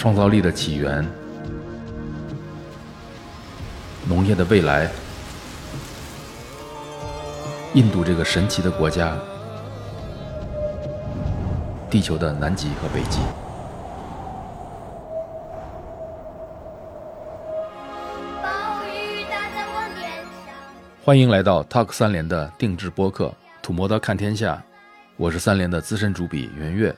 创造力的起源、农业的未来、印度这个神奇的国家、地球的南极和北极。欢迎来到 Talk 三联的定制播客《土摩的看天下》，我是三联的资深主笔袁岳。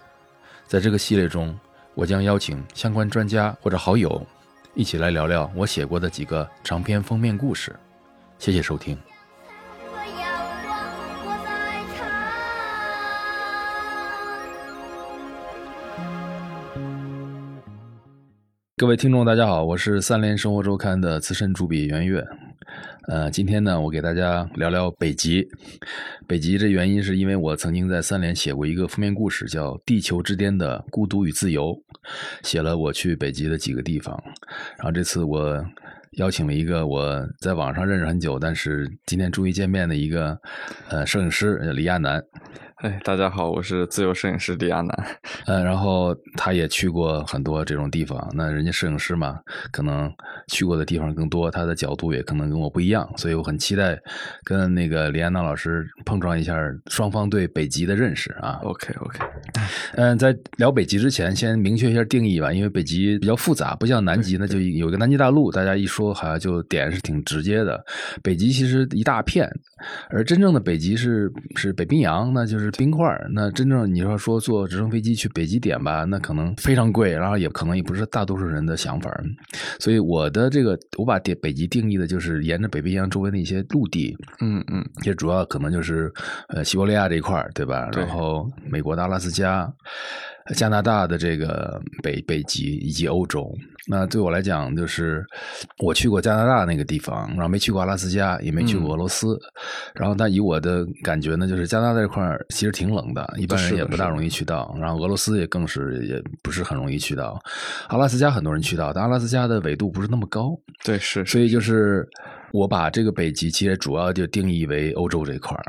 在这个系列中，我将邀请相关专家或者好友，一起来聊聊我写过的几个长篇封面故事。谢谢收听。各位听众，大家好，我是三联生活周刊的资深主笔袁岳。呃，今天呢，我给大家聊聊北极。北极这原因是因为我曾经在三联写过一个封面故事，叫《地球之巅的孤独与自由》，写了我去北极的几个地方。然后这次我邀请了一个我在网上认识很久，但是今天终于见面的一个呃摄影师叫李亚男。哎，大家好，我是自由摄影师李亚男。呃，然后他也去过很多这种地方。那人家摄影师嘛，可能去过的地方更多，他的角度也可能跟我不一样，所以我很期待跟那个李安娜老师碰撞一下双方对北极的认识啊。OK OK，嗯，在聊北极之前，先明确一下定义吧，因为北极比较复杂，不像南极那，就有一个南极大陆，大家一说好像就点是挺直接的。北极其实一大片，而真正的北极是是北冰洋，那就是冰块儿。那真正你要说坐直升飞机去北极点吧，那可能非常贵，然后也可能也不是大多数人的想法。所以我的这个，我把点北极定义的就是沿着北冰洋周围的一些陆地，嗯嗯，也主要可能就是呃西伯利亚这一块儿，对吧？对然后美国的阿拉斯加、加拿大的这个北北极以及欧洲。那对我来讲，就是我去过加拿大那个地方，然后没去过阿拉斯加，也没去过俄罗斯。然后，但以我的感觉呢，就是加拿大这块儿其实挺冷的，一般人也不大容易去到。然后俄罗斯也更是也不是很容易去到。阿拉斯加很多人去到，但阿拉斯加的纬度不是那么高。对是，所以就是我把这个北极其实主要就定义为欧洲这块儿。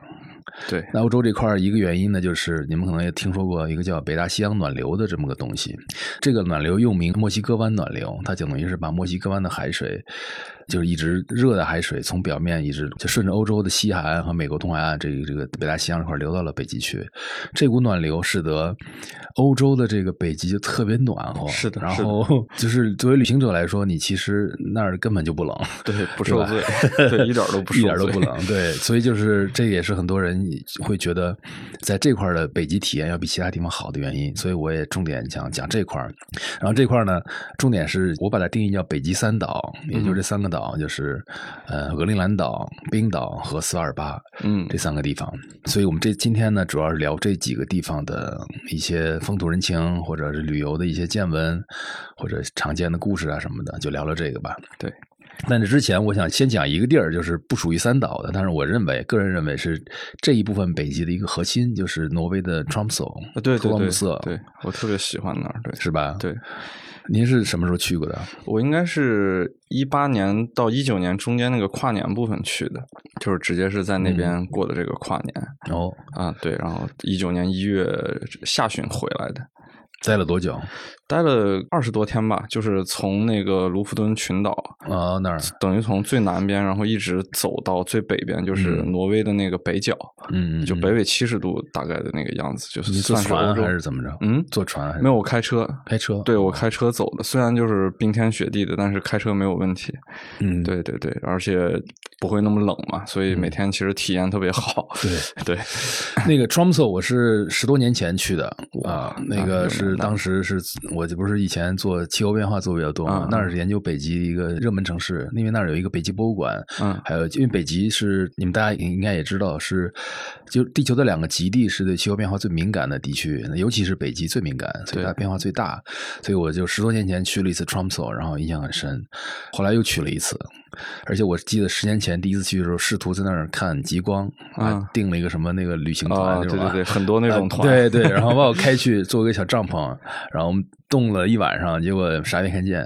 对那欧洲这块儿一个原因呢，就是你们可能也听说过一个叫北大西洋暖流的这么个东西。这个暖流又名墨西哥湾暖流，它就等于是把墨西哥湾的海水，就是一直热的海水从表面一直就顺着欧洲的西海岸和美国东海岸这个这个北大西洋这块流到了北极去。这股暖流使得欧洲的这个北极就特别暖和。是的然后 就是作为旅行者来说，你其实那儿根本就不冷。对不受罪，对一点都不受一点都不冷，对，所以就是这也是很多人会觉得在这块的北极体验要比其他地方好的原因，所以我也重点讲讲这块儿。然后这块儿呢，重点是我把它定义叫北极三岛，也就是这三个岛，就是呃格陵兰岛、冰岛和斯瓦尔巴嗯这三个地方。所以我们这今天呢，主要是聊这几个地方的一些风土人情，或者是旅游的一些见闻，或者常见的故事啊什么的，就聊聊这个吧。对。但这之前，我想先讲一个地儿，就是不属于三岛的，但是我认为，个人认为是这一部分北极的一个核心，就是挪威的 Tromsø，啊对对对托姆瑟，对，我特别喜欢那儿，对是吧？。对，您是什么时候去过的？我应该是一八年到一九年中间那个跨年部分去的，就是直接是在那嗯边过的这个跨年、哦，啊，对，然后一九年一月下旬回来的。待了多久？待了二十多天吧，就是从那个卢浮敦群岛，啊、那儿，等于从最南边，然后一直走到最北边，就是嗯挪威的那个北角，嗯，就北纬七十度大概的那个样子，就是坐算是欧船还是怎么着？嗯，坐船还是没有，我开车，开车？对我开车走的，虽然就是冰天雪地的，但是开车没有问题。嗯，对对对，而且不会那么冷嘛，所以每天其实体验特别好。对对，那个 Tromso 我是十多年前去的啊，那那个是当时是我这不是以前做气候变化做比较多嘛嗯，那儿是研究北极一个热门城市，因为那儿有一个北极博物馆，嗯。还有因为北极是你们大家应该也知道是，就地球的两个极地是对气候变化最敏感的地区，尤其是北极最敏感，所以它变化最大，所以我就十多年前去了一次 Tromso，然后印象很深，后来又去了一次。而且我记得十年前第一次去的时候，试图在那儿看极光啊嗯，订了一个什么那个旅行团对对对，很多那种呃团，对对，然后把我开去做一个小帐篷，然后我们冻了一晚上，结果啥也没看见。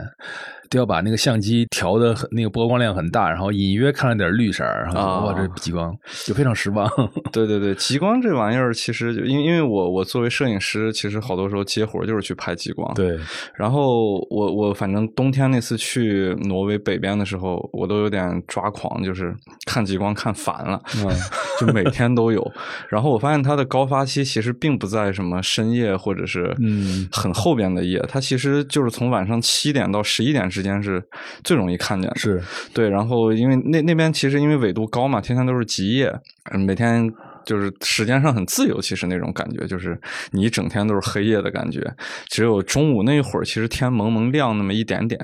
都要把那个相机调的那个波光量很大，然后隐约看了点绿色儿，然后哇，这极光就非常失望。对对对，极光这玩意儿，其实就因为因为我我作为摄影师，其实好多时候接活儿就是去拍极光。，对，然后我我反正冬天那次去挪威北边的时候，我都有点抓狂，就是看极光看烦了，嗯 就每天都有。然后我发现它的高发期其实并不在什么深夜或者是嗯很后边的夜，它其实就是从晚上七点到十一点之间是最容易看见的。是对，然后因为那那边其实因为纬度高嘛，天天都是极夜，嗯每天就是时间上很自由，其实那种感觉就是你一整天都是黑夜的感觉，只有中午那一会儿，其实天蒙蒙亮那么一点点，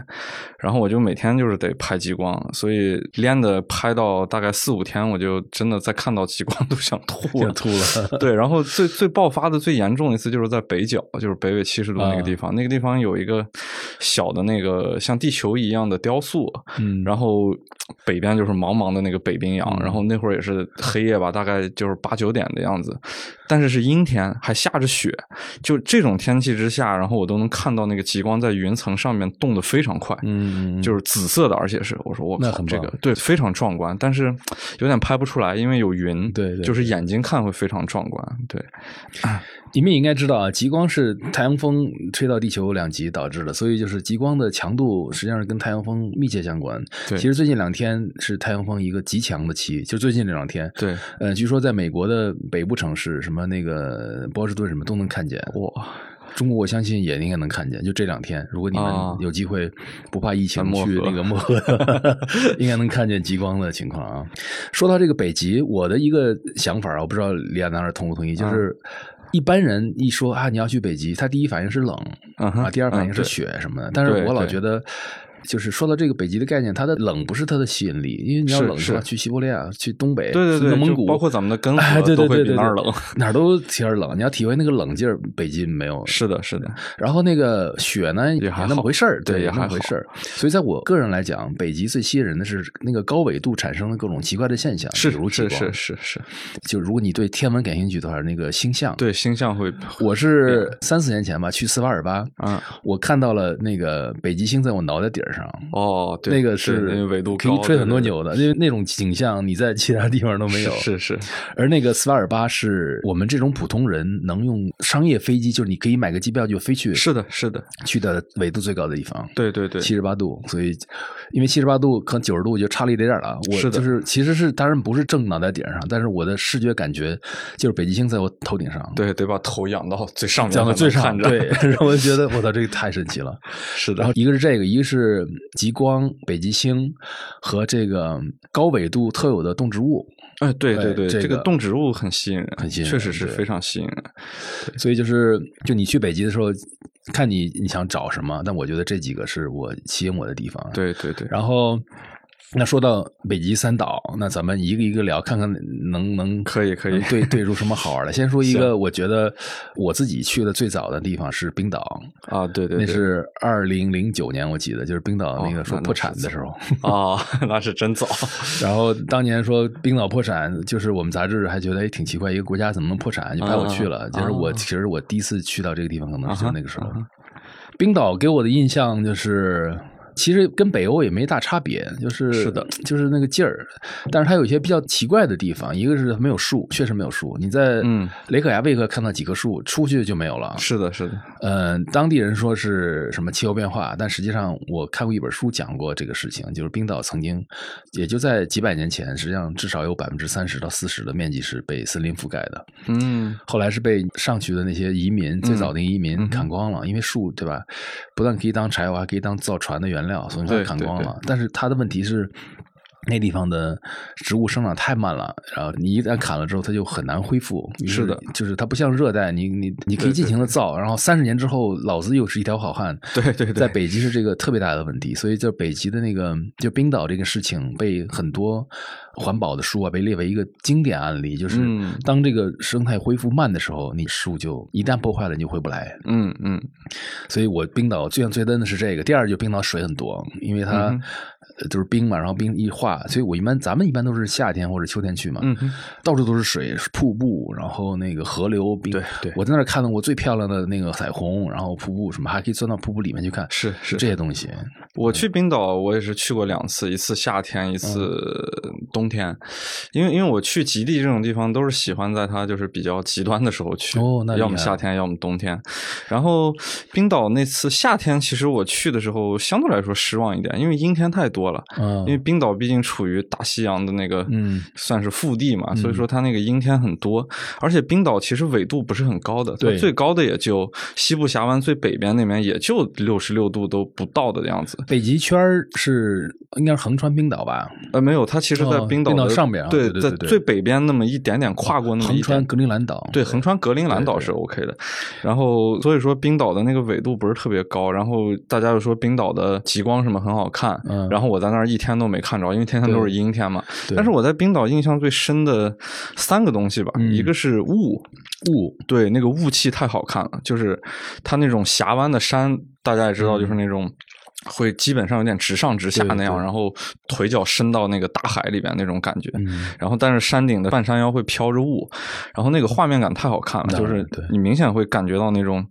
然后我就每天就是得拍极光，所以连的拍到大概四五天，我就真的再看到极光都想吐吐了。对，然后最最爆发的最严重的一次就是在北角，就是北纬七十度那个地方，那个地方有一个小的那个像地球一样的雕塑，嗯，然后北边就是茫茫的那个北冰洋，然后那会儿也是黑夜吧，大概就是八八九点的样子，但是是阴天，还下着雪，就这种天气之下，然后我都能看到那个极光在云层上面动得非常快，嗯，嗯，就是紫色的，而且是我说我靠，这个对非常壮观，但是有点拍不出来，因为有云，对对就是眼睛看会非常壮观，对，你们也应该知道啊，极光是太阳风吹到地球两极导致的，所以就是极光的强度实际上是跟太阳风密切相关。对。其实最近两天是太阳风一个极强的期，就最近这两天。对，呃，据说在美国的北部城市，什么那个波士顿什么都能看见。哇，中国我相信也应该能看见，就这两天，如果你们啊有机会不怕疫情去那个漠河，应该能看见极光的情况啊。说到这个北极，我的一个想法啊，我不知道李亚男同不同意，啊就是一般人一说啊你要去北极，他第一反应是冷啊，第二反应是雪什么的，但是我老觉得。就是说到这个北极的概念，它的冷不是它的吸引力，因为你要冷的话，去西伯利亚、去东北、对对对，内蒙古，包括咱们的根哎，河都会比那儿冷，哪儿都天儿冷。你要体会那个冷劲儿，北极没有。是的，是的，然后那个雪呢，也还那么回事儿，对也那么回事儿。所以在我个人来讲，北极最吸引人的是那个高纬度产生的各种奇怪的现象，是如极是是是是，就如果你对天文感兴趣的话，那个星象，对星象会，我是三四年前吧去斯瓦尔巴，嗯，我看到了那个北极星在我脑袋顶儿上。哦，对那个是纬度可以吹很多牛的，因为那种景象你在其他地方都没有。是是是而那个斯瓦尔巴是我们这种普通人能用商业飞机，就是你可以买个机票就飞去，是的，是的，去的纬度最高的地方。对对对，七十八度，所以因为七十八度可能九十度就差了一点点了。我就是其实是当然不是正脑袋顶上，但是我的视觉感觉就是北极星在我头顶上，对，得把头仰到最上面，仰到最上，对，让我觉得我操，这个太神奇了。是的然后，一个是这个，一个是极光、北极星和这个高纬度特有的动植物。哎，对对对，这个这个动植物很吸引人，很吸引人确实是非常吸引人。所以就是，就你去北极的时候，看你你想找什么，但我觉得这几个是我吸引我的地方。，对对对，然后那说到北极三岛，那咱们一个一个聊，看看能能可以可以对对出什么好玩的。先说一个，我觉得我自己去的最早的地方是冰岛，啊，对对，对那是二零零九年，我记得就是冰岛那个说破产的时候。啊，那是真早。然后当年说冰岛破产，就是我们杂志还觉得哎挺奇怪，一个国家怎么能破产，就派我去了。啊就是我啊其实我第一次去到这个地方，可能是就那个时候冰岛给我的印象就是。其实跟北欧也没大差别，就是是的，就是那个劲儿，但是它有一些比较奇怪的地方，一个是没有树，确实没有树。你在嗯雷克雅未克看到几棵树，出去就没有了。是的，是的，嗯，当地人说是什么气候变化，但实际上我看过一本书讲过这个事情，就是冰岛曾经也就在几百年前，实际上至少有百分之三十到四十的面积是被森林覆盖的，嗯，后来是被上去的那些移民，最早的移民砍光了，因为树对吧，不但可以当柴火，还可以当造船的原料，所以它对对对砍光了。但是它的问题是。那地方的植物生长太慢了，然后你一旦砍了之后，它就很难恢复。是的就是它不像热带，你你你可以尽情的造，然后三十年之后，老子又是一条好汉。对对对在北极是这个特别大的问题，所以就北极的那个就冰岛这个事情被很多环保的书啊被列为一个经典案例，就是嗯当这个生态恢复慢的时候，你树就一旦破坏了，你就回不来。嗯嗯，所以我冰岛最想最憎的是这个，第二就冰岛水很多，因为它、就是冰嘛，然后冰一化，所以我一般咱们一般都是夏天或者秋天去嘛，嗯到处都是水，是瀑布，然后那个河流冰。对对我在那儿看到过最漂亮的那个彩虹，然后瀑布什么，还可以钻到瀑布里面去看，是是这些东西。我去冰岛，我也是去过两次，一次夏天，一次冬天。因为因为我去极地这种地方，都是喜欢在它就是比较极端的时候去，哦那要么夏天，要么冬天。然后冰岛那次夏天，其实我去的时候相对来说失望一点，因为阴天太多了。嗯因为冰岛毕竟处于大西洋的那个，嗯，算是腹地嘛，所以说它那个阴天很多。而且冰岛其实纬度不是很高的，对最高的也就西部峡湾最北边那边也就六十六度都不到的样子。北极圈是应该是横穿冰岛吧？呃，没有，它其实在哦冰冰岛的、上边啊对，在最北边那么一点点跨过那么一点横穿格陵兰岛。对，横穿格陵兰岛是 OK 的。然后所以说冰岛的那个纬度不是特别高，然后大家又说冰岛的极光什么很好看，嗯然后我在那儿一天都没看着，因为天天都是阴天嘛。但是我在冰岛印象最深的三个东西吧，嗯一个是雾，雾，对，那个雾气太好看了，就是它那种峡湾的山，大家也知道，嗯就是那种。会基本上有点直上直下那样，对。然后腿脚伸到那个大海里边那种感觉，嗯。然后但是山顶的半山腰会飘着雾，然后那个画面感太好看了，就是你明显会感觉到那种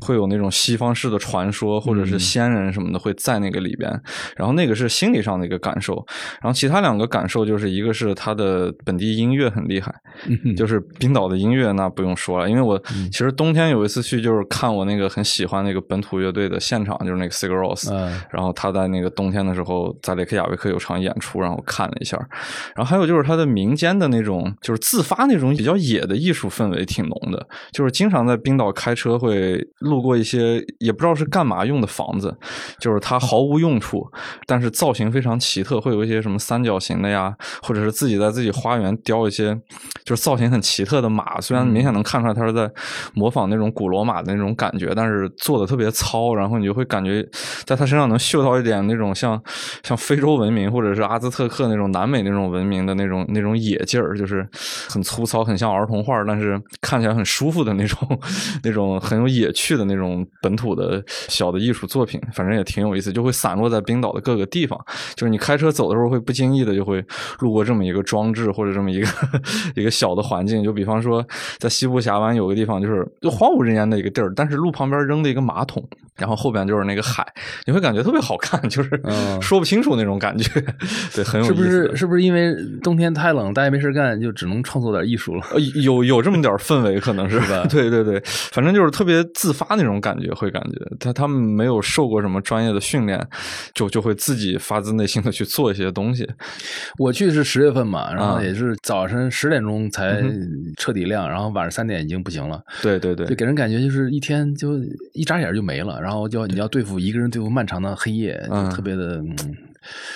会有那种西方式的传说或者嗯。是仙人什么的会在那个里边，然后那个是心理上的一个感受，然后其他两个感受就是一个是它的本地音乐很厉害，嗯。就是冰岛的音乐那不用说了，因为我其实冬天有一次去就是看我那个很喜欢那个本土乐队的现场，就是那个 Sigur Rós，、嗯。然后他在那个冬天的时候在雷克雅未克有场演出，然后看了一下，然后还有就是他的民间的那种就是自发那种比较野的艺术氛围挺浓的，就是经常在冰岛开车会路过一些也不知道是干嘛用的房子，就是它毫无用处，但是造型非常奇特，会有一些什么三角形的呀，或者是自己在自己花园雕一些就是造型很奇特的马，虽然明显能看出来他是在模仿那种古罗马的那种感觉，但是做的特别糙，然后你就会感觉在他身上能嗅到一点那种像像非洲文明或者是阿兹特克那种南美那种文明的那种那种野劲儿，就是很粗糙，很像儿童画，但是看起来很舒服的那种 那种很有野趣的那种本土的小的艺术作品，反正也挺有意思，就会散落在冰岛的各个地方。就是你开车走的时候，会不经意的就会路过这么一个装置或者这么一个 一个小的环境。就比方说，在西部峡湾有个地方，就是就荒无人烟的一个地儿，但是路旁边扔的一个马桶，然后后边就是那个海，你会感觉特别好看，就是嗯 说不清楚那种感觉，对，很有意思。是不是是不是因为冬天太冷，大家没事干，就只能创作点艺术了？呃，有有这么点氛围，可能是是吧 对对对，反正就是特别自发那种感觉，会感觉他他们没有受过什么专业的训练，就就会自己发自内心的去做一些东西。我去是十月份嘛，然后啊也是早晨十点钟才嗯彻底亮，然后晚上三点已经不行了，对对对就，给人感觉就是一天就一眨眼就没了，然后就你要对付一个人对付漫长的黑夜，就嗯特别的。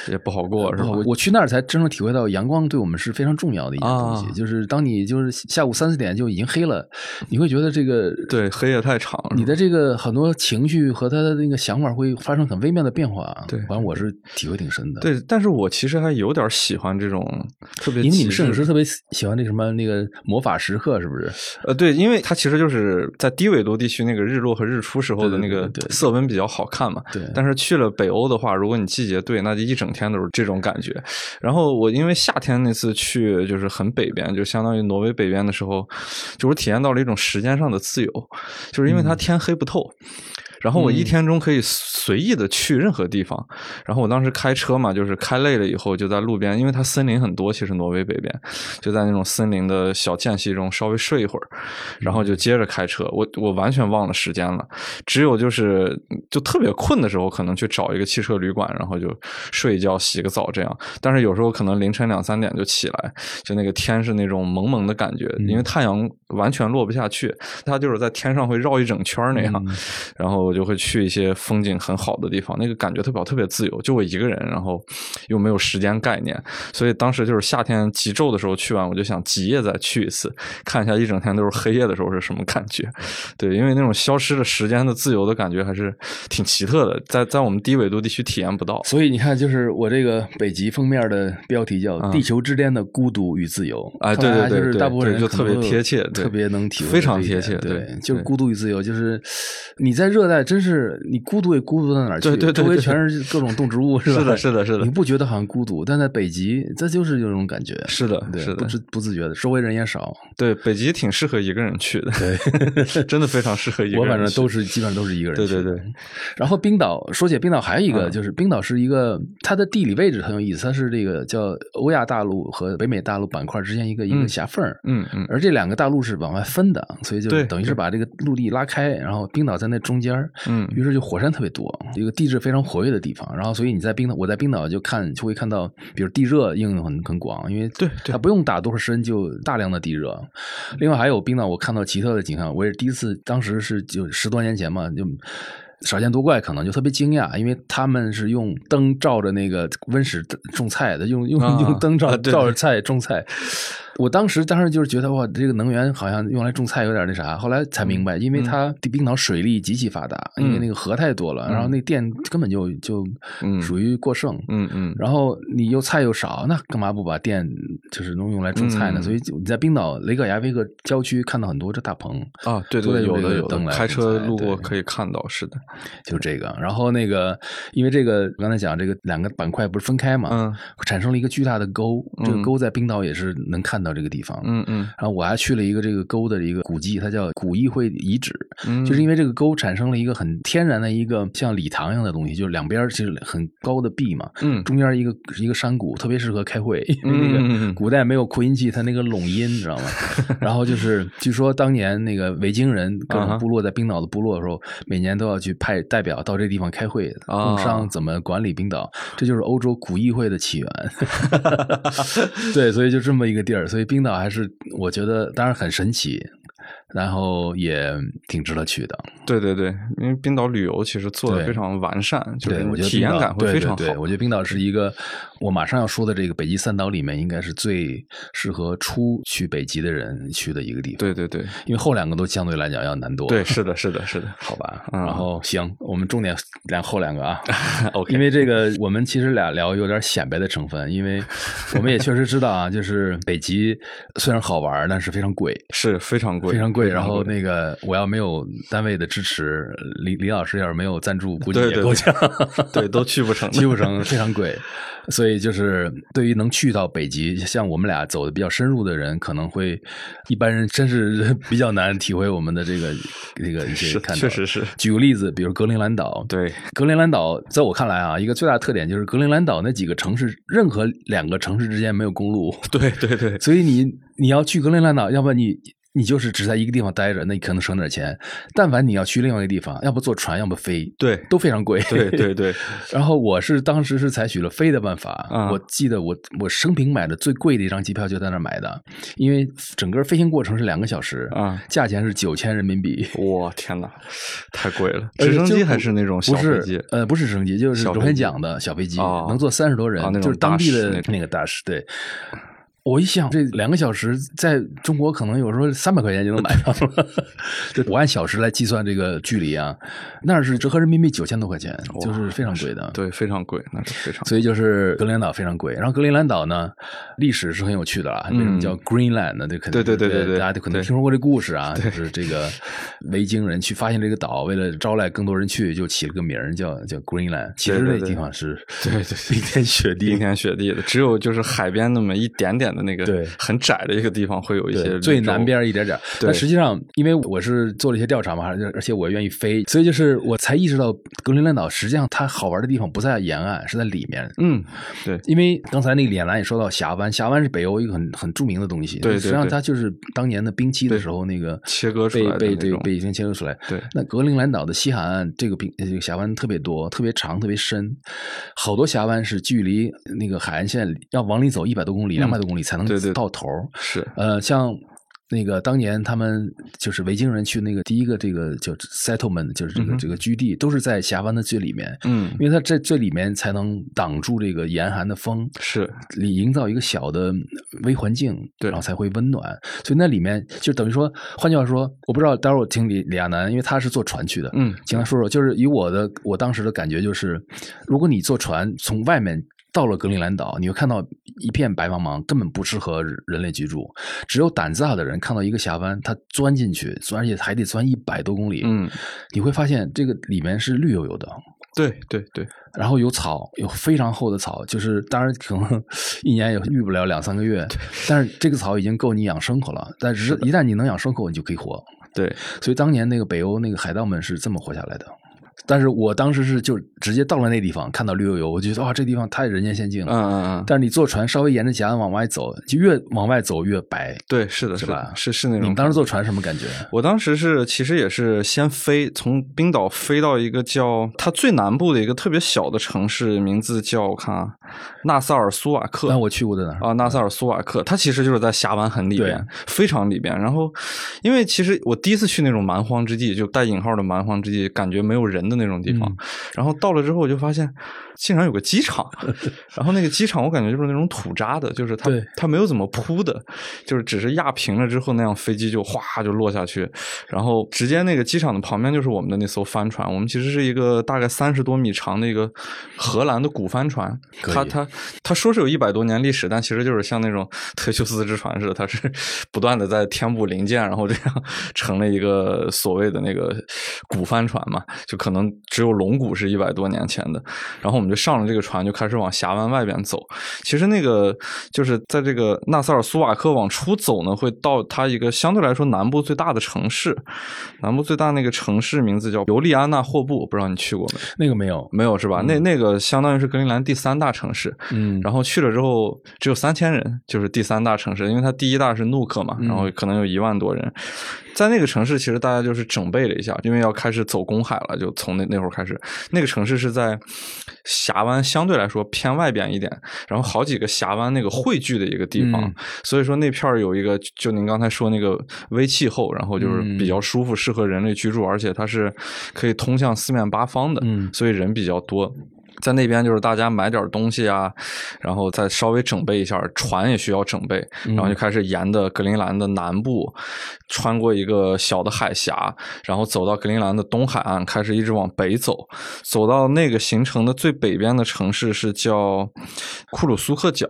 嗯也不好过是吧？我我去那儿才真正体会到阳光对我们是非常重要的一件东西，啊就是当你就是下午三四点就已经黑了，你会觉得这个对黑夜太长，你的这个很多情绪和他的那个想法会发生很微妙的变化。对反正我是体会挺深的。，对，但是我其实还有点喜欢这种特别因为你摄影师特别喜欢那什么那个魔法时刻，是不是？呃，对，因为它其实就是在低纬度地区那个日落和日出时候的那个色温比较好看嘛。对但是去了北欧的话，如果你季节对，那就一整天都是这种感觉。然后我因为夏天那次去就是很北边，就相当于挪威北边的时候，就我体验到了一种时间上的自由，就是因为它天黑不透。然后我一嗯天中可以随意的去任何地方。然后我当时开车嘛，就是开累了以后就在路边，因为它森林很多，其实挪威北边就在那种森林的小间隙中稍微睡一会儿，然后就接着开车。我我完全忘了时间了，只有就是就特别困的时候，可能去找一个汽车旅馆，然后就睡一觉、洗个澡这样。但是有时候可能凌晨两三点就起来，就那个天是那种蒙蒙的感觉，因为太阳完全落不下去，它就是在天上会绕一整圈那样。然后我就会去一些风景很好的地方，那个感觉特别好，特别自由，就我一个人，然后又没有时间概念，所以当时就是夏天极昼的时候去完，我就想极夜再去一次，看一下一整天都是黑夜的时候是什么感觉。对，因为那种消失的时间的自由的感觉还是挺奇特的，在在我们低纬度地区体验不到。所以你看，就是我这个北极封面的标题叫嗯《地球之巅的孤独与自由》。对对对对就是大部分人就特别贴切对特别能体会非常贴切对对，就是孤独与自由，就是你在热带在真是你孤独也孤独到哪儿去？对对对周围全是各种动植物，是吧？是的是的是的你不觉得好像孤独？但在北极，这就是有这种感觉。是的对，是的不自不自觉的，周围人也少。对，北极挺适合一个人去的，对，真的非常适合一个人去。我反正都是基本上都是一个人。对对对然后冰岛，说起冰岛还有一个，嗯就是冰岛是一个它的地理位置很有意思，它是这个叫欧亚大陆和北美大陆板块之间一个一个嗯狭缝儿。嗯嗯而这两个大陆是往外分的，所以就等于是把这个陆地拉开，然后冰岛在那中间儿嗯于是就火山特别多，一个地质非常活跃的地方。然后所以你在冰岛，我在冰岛就看就会看到，比如地热应用很很广，因为对对它不用打多少深就大量的地热。另外还有冰岛，我看到奇特的景象，我也是第一次，当时是就十多年前嘛，就。少见多怪，可能就特别惊讶，因为他们是用灯照着那个温室种菜的，用用、啊用灯照照着菜种菜。我当时当时就是觉得哇，这个能源好像用来种菜有点那啥，后来才明白，因为它冰岛水利极其发达，因为那个河太多了，然后那电根本就就嗯属于过剩。嗯嗯然后你又菜又少，那干嘛不把电就是能用来种菜呢？嗯所以你在冰岛雷克雅未克郊区看到很多这大棚，啊，对对，有的有的，开车路过可以看到，是的，就这个。然后那个，因为这个刚才讲这个两个板块不是分开嘛，嗯产生了一个巨大的沟，这个嗯沟在冰岛也是能看到这个地方。嗯嗯然后我还去了一个这个沟的一个古迹，它叫古议会遗址，嗯，就是因为这个沟产生了一个很天然的一个像礼堂一样的东西，就是两边其实很高的壁嘛，嗯中间一个一个山谷，特别适合开会，因为那个古代没有扩音器，它那个拢音，你知道吗？然后就是据说当年那个维京人各种部落在冰岛的部落的时候，每年都要去派代表到这地方开会，工商怎么管理冰岛，这就是欧洲古议会的起源。对，所以就这么一个地儿，所以冰岛还是我觉得当然很神奇，然后也挺值得去的。对对对，因为冰岛旅游其实做的非常完善，就对，我觉得是体验感会非常好。对对对我觉得冰岛是一个我马上要说的这个北极三岛里面，应该是最适合初去北极的人去的一个地方。对对对因为后两个都相对来讲要难多。对，是的，是的，是的。好吧。嗯然后行，我们重点聊后两个啊。OK，因为这个，我们其实俩聊有点显摆的成分，因为我们也确实知道啊，就是北极虽然好玩，但是非常贵，是非常贵，非常贵。然后那个我要没有单位的支持，李李老师要是没有赞助，估计也够呛。对都去不成，去不成，非常贵。所以就是对于能去到北极，像我们俩走的比较深入的人，可能会一般人真是 比较难体会我们的这个这个一些是看到。确实是举个例子，比如格陵兰岛，对，格陵兰岛在我看来啊，一个最大的特点就是格陵兰岛那几个城市，任何两个城市之间没有公路，对对对所以你你要去格陵兰岛，要不然你。你就是只在一个地方待着，那你可能省点钱。但凡你要去另外一个地方，要不坐船，要不飞，对都非常贵。对对对，然后我是当时是采取了飞的办法，啊我记得我我生平买的最贵的一张机票就在那儿买的，因为整个飞行过程是两个小时，啊价钱是九千人民币。我天哪，太贵了！直升机还是那种小飞机？呃，不是直升机，就是螺小飞机旋桨的小飞机，哦能坐三十多人，啊就是当地的那个大使。对，我一想，这两个小时在中国可能有时候三百块钱就能买到了，就我按小时来计算这个距离啊，那是折合人民币九千多块钱，就是非常贵的。对，非常贵，那是非常贵。所以就是格陵兰岛非常贵，然后格陵兰岛呢，历史是很有趣的啦。为什么叫 Greenland 呢？这肯定嗯对对对对对大家都可能听说过这故事啊，就是这个维京人去发现这个岛，为了招来更多人去，就起了个名儿叫叫 Greenland。其实那地方是对对对冰天雪地冰，天雪地的，只有就是海边那么一点点的那个对很窄的一个地方会有一些最南边一点点但实际上，因为我是做了一些调查嘛，而且我愿意飞，所以就是我才意识到格陵兰岛实际上它好玩的地方不在沿岸，是在里面。嗯，对因为刚才那个脸兰也说到峡湾，峡湾是北欧一个很很著名的东西。对对实际上它就是当年的冰期的时候那个切割出来的被被被已经切割出来。对那格陵兰岛的西海岸这个冰这个峡湾特别多，特别长，特别深，好多峡湾是距离那个海岸线要往里走一百多公里、两百多公里才能到头儿。是。呃，像那个当年他们就是维京人去那个第一个这个叫 settlement，就是这个、嗯这个居地，都是在峡湾的最里面，嗯。因为它在最里面才能挡住这个严寒的风，是。里营造一个小的微环境，对。然后才会温暖。所以那里面就等于说，换句话说，我不知道，待会儿我听李李亚男，因为他是坐船去的，嗯请他说说，就是以我的我当时的感觉就是，如果你坐船从外面到了格陵兰岛，你会看到一片白茫茫，根本不适合人类居住。只有胆子大的人看到一个峡湾，他钻进去，而且还得钻一百多公里。嗯，你会发现这个里面是绿油油的，对对对，然后有草，有非常厚的草，就是当然可能 一年也遇不了两三个月，但是这个草已经够你养牲口了。但是一旦你能养牲口，你就可以活。对，所以当年那个北欧那个海盗们是这么活下来的。但是我当时是就直接到了那地方，看到绿油油，我觉得哇，这地方太人间仙境了。嗯嗯嗯，但是你坐船稍微沿着峡岸往外走，就越往外走越白。对，是的，是吧？是是那种。你们当时坐船什么感觉？我当时是其实也是先飞，从冰岛飞到一个叫它最南部的一个特别小的城市，名字叫我看啊，纳萨尔苏瓦克。那我去过的哪啊？纳萨尔苏瓦克，它其实就是在峡湾很里边，非常里边。然后，因为其实我第一次去那种蛮荒之地，就带引号的蛮荒之地，感觉没有人的那种地方。然后到了之后，我就发现竟然有个机场，然后那个机场我感觉就是那种土渣的，就是它它没有怎么铺的，就是只是压平了之后那样飞机就哗就落下去，然后直接那个机场的旁边就是我们的那艘帆船，我们其实是一个大概三十多米长的一个荷兰的古帆船，它它它说是有一百多年历史，但其实就是像那种特修斯之船似的，它是不断的在填补零件，然后这样 成了一个所谓的那个古帆船嘛，就可能只有龙骨是一百多年前的，然后我们就上了这个船，就开始往峡湾外边走。其实那个就是在这个纳萨尔苏瓦克往出走呢，会到它一个相对来说南部最大的城市。南部最大那个城市名字叫尤利安娜霍布，不知道你去过没？那个没有，没有是吧？那那个相当于是格陵兰第三大城市。嗯，然后去了之后只有三千人，就是第三大城市，因为它第一大是怒克嘛，然后可能有一万多人。在那个城市，其实大家就是整备了一下，因为要开始走公海了，就从那那会儿开始。那个城市是在峡湾相对来说偏外边一点，然后好几个峡湾那个汇聚的一个地方，所以说那片儿有一个，就您刚才说那个微气候，然后就是比较舒服，适合人类居住，而且它是可以通向四面八方的，所以人比较多。在那边就是大家买点东西啊，然后再稍微整备一下，船也需要整备，然后就开始沿着格陵兰的南部，穿过一个小的海峡，然后走到格陵兰的东海岸，开始一直往北走，走到那个行程的最北边的城市是叫库鲁苏克角，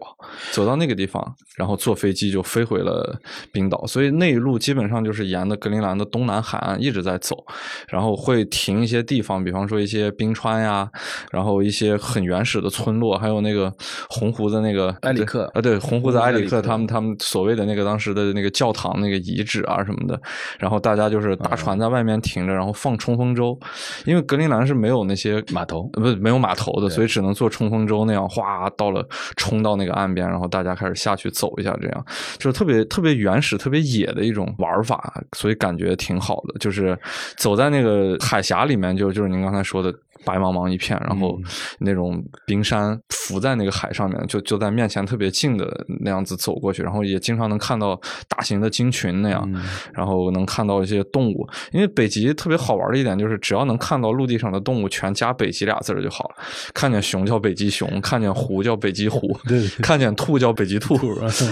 走到那个地方，然后坐飞机就飞回了冰岛，所以那一路基本上就是沿着格陵兰的东南海岸一直在走，然后会停一些地方，比方说一些冰川呀，然后一些。些很原始的村落，还有那个红胡子那个埃里克啊，对，红胡子埃里克他们他们所谓的那个当时的那个教堂那个遗址啊什么的，然后大家就是大船在外面停着，然后放冲锋舟，因为格陵兰是没有那些码头，不是没有码头的，所以只能坐冲锋舟那样哗到了冲到那个岸边，然后大家开始下去走一下，这样。就是特别特别原始、特别野的一种玩法，所以感觉挺好的，就是走在那个海峡里面，就就是您刚才说的。白茫茫一片，然后那种冰山浮在那个海上面，就就在面前特别近的那样子走过去，然后也经常能看到大型的鲸群那样，然后能看到一些动物。因为北极特别好玩的一点就是，只要能看到陆地上的动物，全加“北极”俩字儿就好了。看见熊叫北极熊，看见狐叫北极狐，看见兔叫北极兔，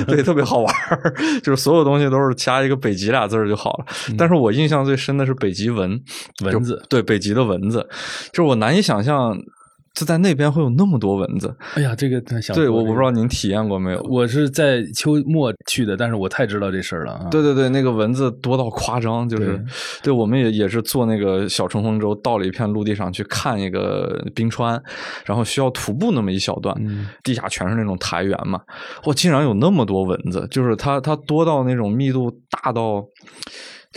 对，特别好玩。就是所有东西都是加一个“北极”俩字儿就好了。但是我印象最深的是北极蚊蚊子，对，北极的蚊子，就是我。难以想象，就在那边会有那么多蚊子。哎呀，这个想对，我不知道您体验过没有。我是在秋末去的，但是我太知道这事儿了。对对对，那个蚊子多到夸张，就是对，我们也也是坐那个小冲锋舟到了一片陆地上去看一个冰川，然后需要徒步那么一小段，地下全是那种苔原嘛。哇，竟然有那么多蚊子，就是它它多到那种密度大到。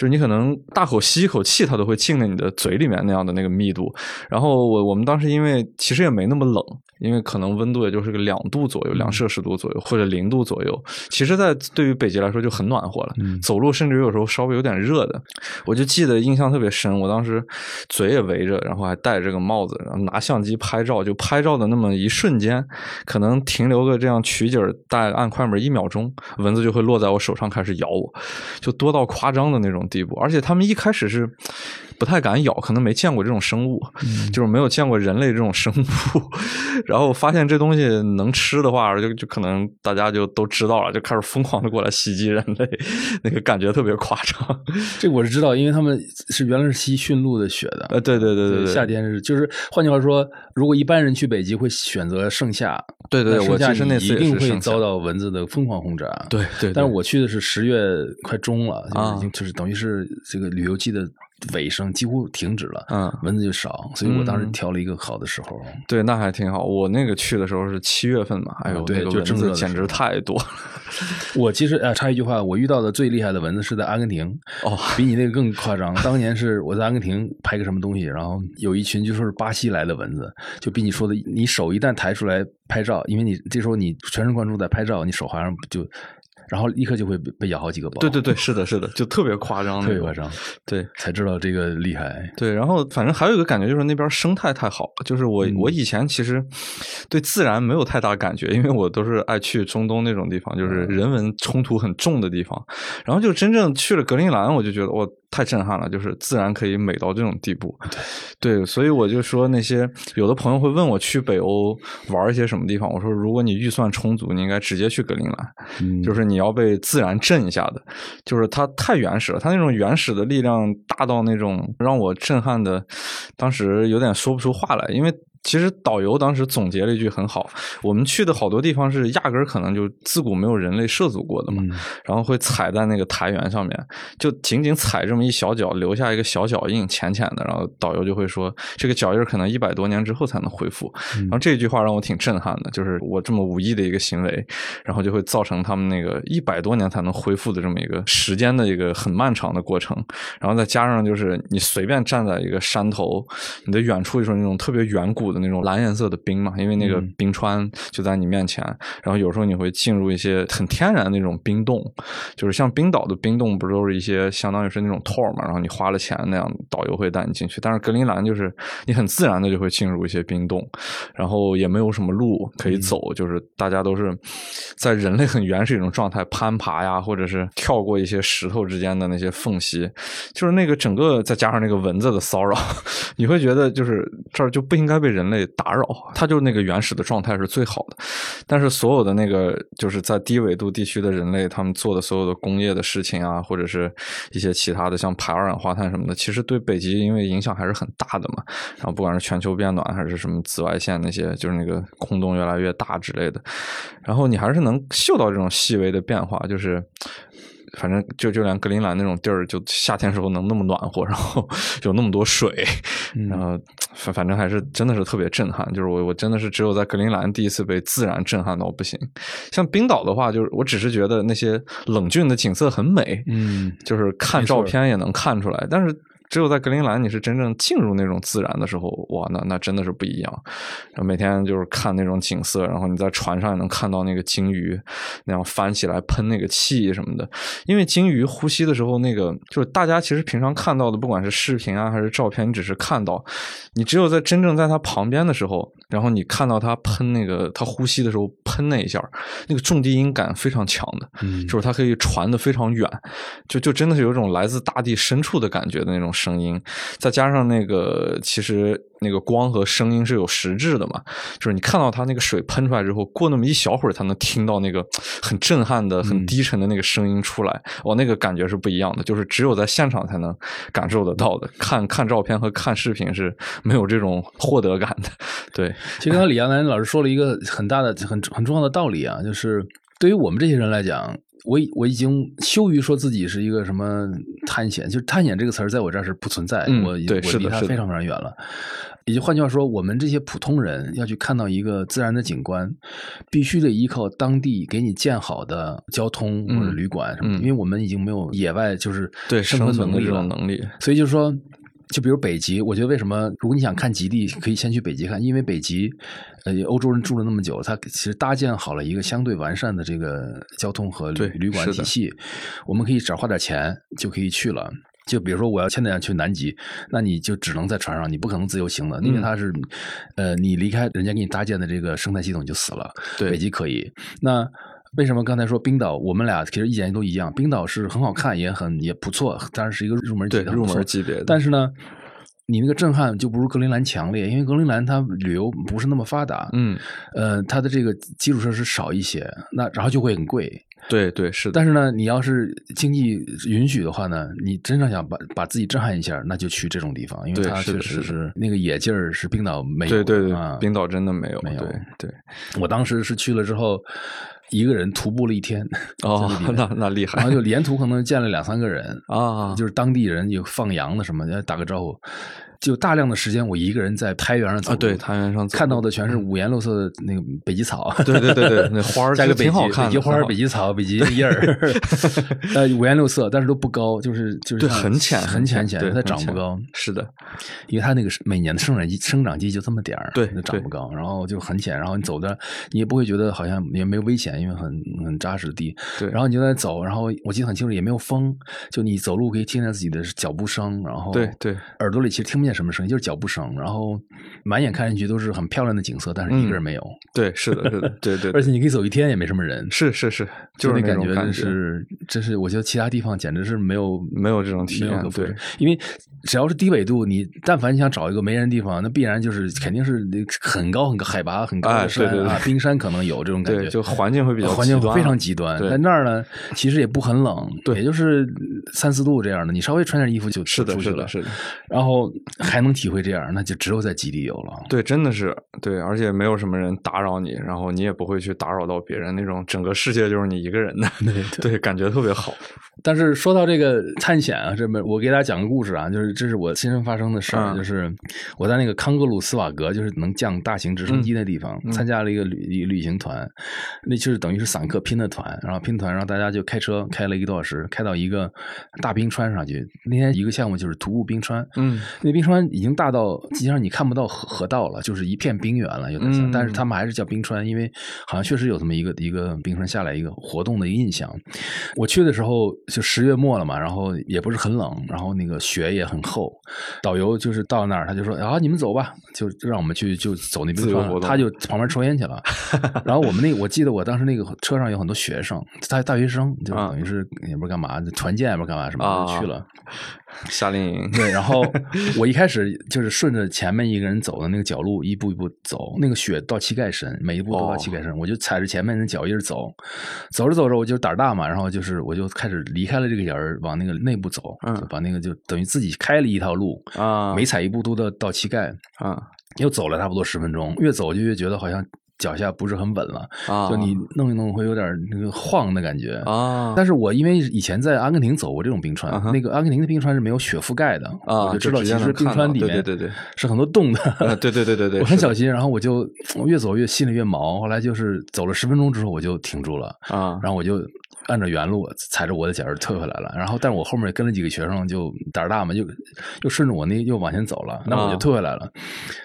就是你可能大口吸一口气，它都会进在你的嘴里面那样的那个密度。然后我我们当时因为其实也没那么冷，因为可能温度也就是个两度左右，两摄氏度左右或者零度左右。其实，在对于北极来说就很暖和了，走路甚至有时候稍微有点热的。我就记得印象特别深，我当时嘴也围着，然后还戴着这个帽子，然后拿相机拍照，就拍照的那么一瞬间，可能停留个这样取景大概按快门一秒钟，蚊子就会落在我手上开始咬我，就多到夸张的那种。地步，而且他们一开始是不太敢咬，可能没见过这种生物，就是没有见过人类这种生物。然后发现这东西能吃的话，就就可能大家就都知道了，就开始疯狂的过来袭击人类，那个感觉特别夸张。这我是知道，因为他们是原来是吸驯鹿的血的。呃，对对对对对，夏天是就是，换句话说，如果一般人去北极会选择盛夏，对对对我那剩下其实那次一定会遭到蚊子的疯狂轰炸。对对，对但是我去的是十月快中了，就是啊已经就是等于是这个旅游季的尾声，几乎停止了，嗯蚊子就少，所以我当时嗯挑了一个好的时候。对，那还挺好。我那个去的时候是七月份嘛，哎呦，啊对那个蚊就正热子简直太多了。我其实啊，插一句话，我遇到的最厉害的蚊子是在阿根廷，哦，比你那个更夸张。当年是我在阿根廷拍个什么东西，然后有一群就说是巴西来的蚊子，就比你说的，你手一旦抬出来拍照，因为你这时候你全神贯注在拍照，你手好像就，然后立刻就会被被咬好几个包。对对对，是的，是的，就特别夸张，特别夸张，对。才知道这个厉害。对，然后反正还有一个感觉就是那边生态太好了，就是我、嗯我以前其实对自然没有太大感觉，因为我都是爱去中东那种地方，就是嗯人文冲突很重的地方。然后就真正去了格陵兰，我就觉得哇太震撼了，就是自然可以美到这种地步。对，所以我就说那些有的朋友会问我去北欧玩一些什么地方，我说如果你预算充足，你应该直接去格陵兰。嗯就是你要被自然震一下的，就是它太原始了，它那种原始的力量大到那种让我震撼的，当时有点说不出话来，因为。其实导游当时总结了一句很好，我们去的好多地方是压根儿可能就自古没有人类涉足过的嘛，嗯然后会踩在那个苔原上面，就仅仅踩这么一小脚，留下一个小脚印，浅浅的，然后导游就会说，这个脚印儿可能一百多年之后才能恢复。嗯然后这句话让我挺震撼的，就是我这么无意的一个行为，然后就会造成他们那个一百多年才能恢复的这么一个时间的一个很漫长的过程。然后再加上就是你随便站在一个山头，你的远处就是那种特别远古的那种蓝颜色的冰嘛，因为那个嗯冰川就在你面前。然后有时候你会进入一些很天然的那种冰洞，就是像冰岛的冰洞，不都是一些相当于是那种 tour 嘛，然后你花了钱那样，导游会带你进去。但是格陵兰就是你很自然的就会进入一些冰洞，然后也没有什么路可以走，就是大家都是在人类很原始一种状态攀爬呀，或者是跳过一些石头之间的那些缝隙，就是那个整个再加上那个蚊子的骚扰，你会觉得就是这儿就不应该被人人类打扰，它就是那个原始的状态是最好的。但是所有的那个就是在低纬度地区的人类，他们做的所有的工业的事情啊，或者是一些其他的像排二氧化碳什么的，其实对北极因为影响还是很大的嘛。然后不管是全球变暖还是什么紫外线那些，就是那个空洞越来越大之类的，然后你还是能嗅到这种细微的变化，就是。反正就就连格陵兰那种地儿，就夏天时候能那么暖和，然后有那么多水，然后反反正还是真的是特别震撼。就是我我真的是只有在格陵兰第一次被自然震撼到不行。像冰岛的话，就是我只是觉得那些冷峻的景色很美，嗯，就是看照片也能看出来，但是。只有在格陵兰，你是真正进入那种自然的时候，哇，那那真的是不一样。然后每天就是看那种景色，然后你在船上也能看到那个鲸鱼那样翻起来喷那个气什么的。因为鲸鱼呼吸的时候，那个就是大家其实平常看到的，不管是视频啊还是照片，你只是看到，你只有在真正在它旁边的时候，然后你看到他喷那个他呼吸的时候喷那一下，那个重低音感非常强的，嗯就是它可以传的非常远，就就真的是有一种来自大地深处的感觉的那种声音，再加上那个其实那个光和声音是有实质的嘛，就是你看到它那个水喷出来之后，过那么一小会儿才能听到那个很震撼的、很低沉的那个声音出来，哇，那个感觉是不一样的，就是只有在现场才能感受得到的，看看照片和看视频是没有这种获得感的，对，其实刚才李亚男老师说了一个很大的、很很重要的道理啊，就是对于我们这些人来讲，我已我已经羞于说自己是一个什么探险，就是探险这个词儿在我这儿是不存在，嗯我离它非常非常远了。也就换句话说，我们这些普通人要去看到一个自然的景观，必须得依靠当地给你建好的交通或者嗯旅馆什么的，嗯因为我们已经没有野外就是对生存的这能力了种能力，所以就是说，就比如北极，我觉得为什么如果你想看极地，可以先去北极看，因为北极，呃，欧洲人住了那么久，他其实搭建好了一个相对完善的这个交通和旅旅馆体系，我们可以只要花点钱就可以去了。就比如说，我要现在要去南极，那你就只能在船上，你不可能自由行的，因为嗯它是，呃，你离开人家给你搭建的这个生态系统就死了。对北极可以。那为什么刚才说冰岛？我们俩其实意见都一样，冰岛是很好看，也很也不错，当然是一个入门级的，入门级别的，但是呢，你那个震撼就不如格陵兰强烈，因为格陵兰它旅游不是那么发达，嗯，呃，它的这个基础设施少一些，那然后就会很贵。对对是的，但是呢，你要是经济允许的话呢，你真正想把把自己震撼一下，那就去这种地方，因为对它确实是那个野劲儿是冰岛没有的。对对对啊，冰岛真的没有没有对对我当时是去了之后，一个人徒步了一天，哦那那厉害然后就沿途可能见了两三个人，啊，就是当地人有放羊的什么，打个招呼。就大量的时间，我一个人在苔原上走啊，对，苔原上走看到的全是五颜六色的那个北极草，对对对对，那花儿 加个北极其实挺好看的，北极花北极草、北极叶儿，呃，五颜六色，但是都不高，就是就是对，很浅，很浅浅，它长不高。是的，因为它那个是每年的生长季生长季就这么点儿，对就长不高，然后就很浅，然后你走的你也不会觉得好像也没有危险，因为很很扎实的地。对然后你就在走，然后我记得很清楚，也没有风，就你走路可以听见自己的脚步声，然后对对耳朵里其实听不见什么声音，就是脚步声，然后满眼看上去都是很漂亮的景色，但是一个人没有，对，是的，是的，对对，而且你可以走一天也没什么人，是是是，就是那感觉是真是，我觉得其他地方简直是没有没有这种体验对。因为只要是低纬度，你但凡你想找一个没人的地方，那必然就是肯定是很高很高海拔很高哎的山对对对啊，冰山可能有这种 感觉，对，就环境会比较环境非常极端。对。在那儿呢，其实也不很冷，对。也就是三四度这样的，你稍微穿点衣服就出去了，是的，是的，然后还能体会这样，那就只有在极地有了。对，真的是对，而且没有什么人打扰你，然后你也不会去打扰到别人，那种整个世界就是你一个人的，对，感觉特别好。但是说到这个探险啊，这么我给大家讲个故事啊，就是这是我亲身发生的事儿，嗯就是我在那个康格鲁斯瓦格，就是能降大型直升机的地方，参加了一个旅旅行团，那就是等于是散客拼的团，然后拼团，然后大家就开车开了一个多小时，开到一个大冰川上去。那天一个项目就是徒步冰川，嗯，那冰川已经大到基本上你看不到河河道了，就是一片冰原了，有点像，嗯但是他们还是叫冰川，因为好像确实有这么一个一个冰川下来一个活动的一个印象。我去的时候就十月末了嘛，然后也不是很冷，然后那个雪也很厚。导游就是到那儿，他就说啊，你们走吧，就就让我们去就走那冰川他就旁边抽烟去了。然后我们那我记得我当时那个车上有很多学生，大大学生，就啊等于是也不知道干嘛，团建也不知道干嘛什么的就去了。夏令营，对，然后 我一开始就是顺着前面一个人走的那个脚路，一步一步走，那个雪到膝盖深，每一步都到膝盖深，我就踩着前面人脚印儿走，走着走着我就胆儿大嘛，然后就是我就开始离开了这个人儿，往那个内部走，嗯。就把那个就等于自己开了一条路，啊，每踩一步都到到膝盖，啊又走了差不多十分钟，越走就越觉得好像脚下不是很稳了，啊，就你弄一弄会有点那个晃的感觉。啊，但是我因为以前在阿根廷走过这种冰川，啊那个阿根廷的冰川是没有雪覆盖的，啊我就知道其实冰川里面对对对对。是很多洞的，呃对对对对对，我很小心，然后我就越走越心里越毛，后来就是走了十分钟之后我就停住了，啊，然后我就按照原路踩着我的脚儿退回来了，然后但是我后面跟了几个学生就胆儿大嘛，就又顺着我那又往前走了，那我就啊退回来了，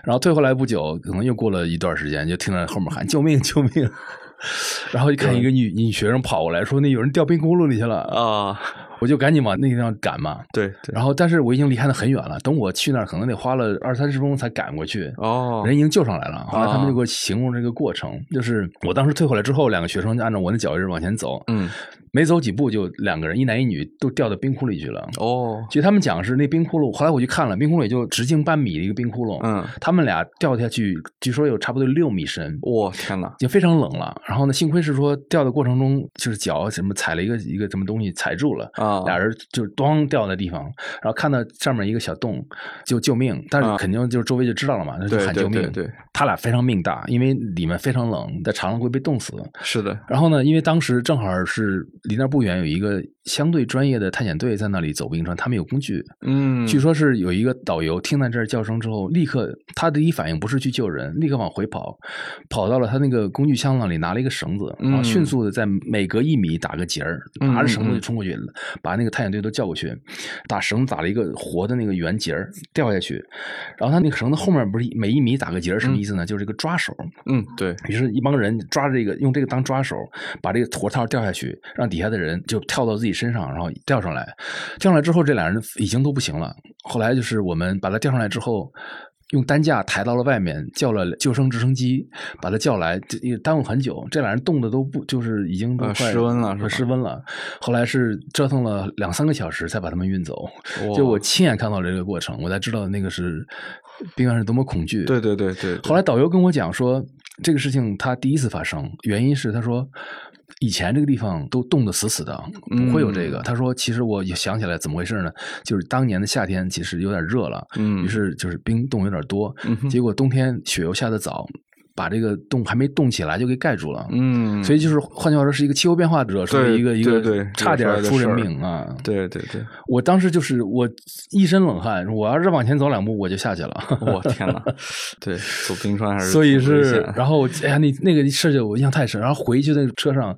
然后退回来不久，可能又过了一段时间，就听到后面喊救命救命。然后一看一个女女学生跑过来说：“那有人掉冰窟窿里去了。”啊，我就赶紧往那个地方赶嘛。对对，然后，但是我已经离开的很远了。等我去那儿，可能得花了二三十分钟才赶过去。哦，人已经救上来了。后来他们啊就给我形容这个过程，就是我当时退回来之后，两个学生就按照我的脚印往前走，嗯，没走几步就两个人，一男一女都掉到冰窟里去了。哦，据他们讲是那冰窟窿，后来我去看了，冰窟窿也就直径半米的一个冰窟窿。嗯，他们俩掉下去，据说有差不多六米深。我天哪，已经非常冷了，然后呢，幸亏是说掉的过程中，就是脚什么踩了一个一个什么东西踩住了，啊，俩人就咣掉在地方，然后看到上面一个小洞，就救命，但是啊肯定就是周围就知道了嘛，那就喊救命。对他俩非常命大，因为里面非常冷，在长廊会被冻死。是的，然后呢，因为当时正好是离那儿不远有一个相对专业的探险队在那里走冰川，他们有工具。嗯，据说是有一个导游听到这儿叫声之后，立刻他第一反应不是去救人，立刻往回跑，跑到了他那个工具箱那里拿了一个绳子，然后嗯迅速的在每隔一米打个结儿，嗯拿着绳子嗯就冲过去，把那个探险队都叫过去，打绳子打了一个活的那个圆结儿掉下去，然后他那个绳子后面不是每一米打个结儿，什么意思呢？就是这个抓手，嗯，对，于是，一帮人抓着这个，用这个当抓手，把这个活套掉下去，让底下的人就跳到自己身上，然后吊上来。吊上来之后，这俩人已经都不行了。后来就是我们把他吊上来之后，用担架抬到了外面，叫了救生直升机把他叫来，这也耽误很久。这俩人冻得都不就是已经都呃快失温了失温了。后来是折腾了两三个小时才把他们运走。哇就我亲眼看到了这个过程，我才知道那个是冰原是多么恐惧。对对对对，对后来导游跟我讲说，这个事情他第一次发生，原因是他说以前这个地方都冻得死死的，不会有这个。嗯他说，其实我也想起来怎么回事呢？就是当年的夏天其实有点热了，嗯于是就是冰冻有点多，嗯结果冬天雪又下得早，把这个洞还没动起来就给盖住了。嗯，所以就是换句话说，是一个气候变化惹出一个一个差点出人命啊！对对对，我当时就是我一身冷汗，我要是往前走两步我就下去了。我天哪，对，走冰川还是所以是，然后哎呀，那那个事就我印象太深。然后回去那个车上，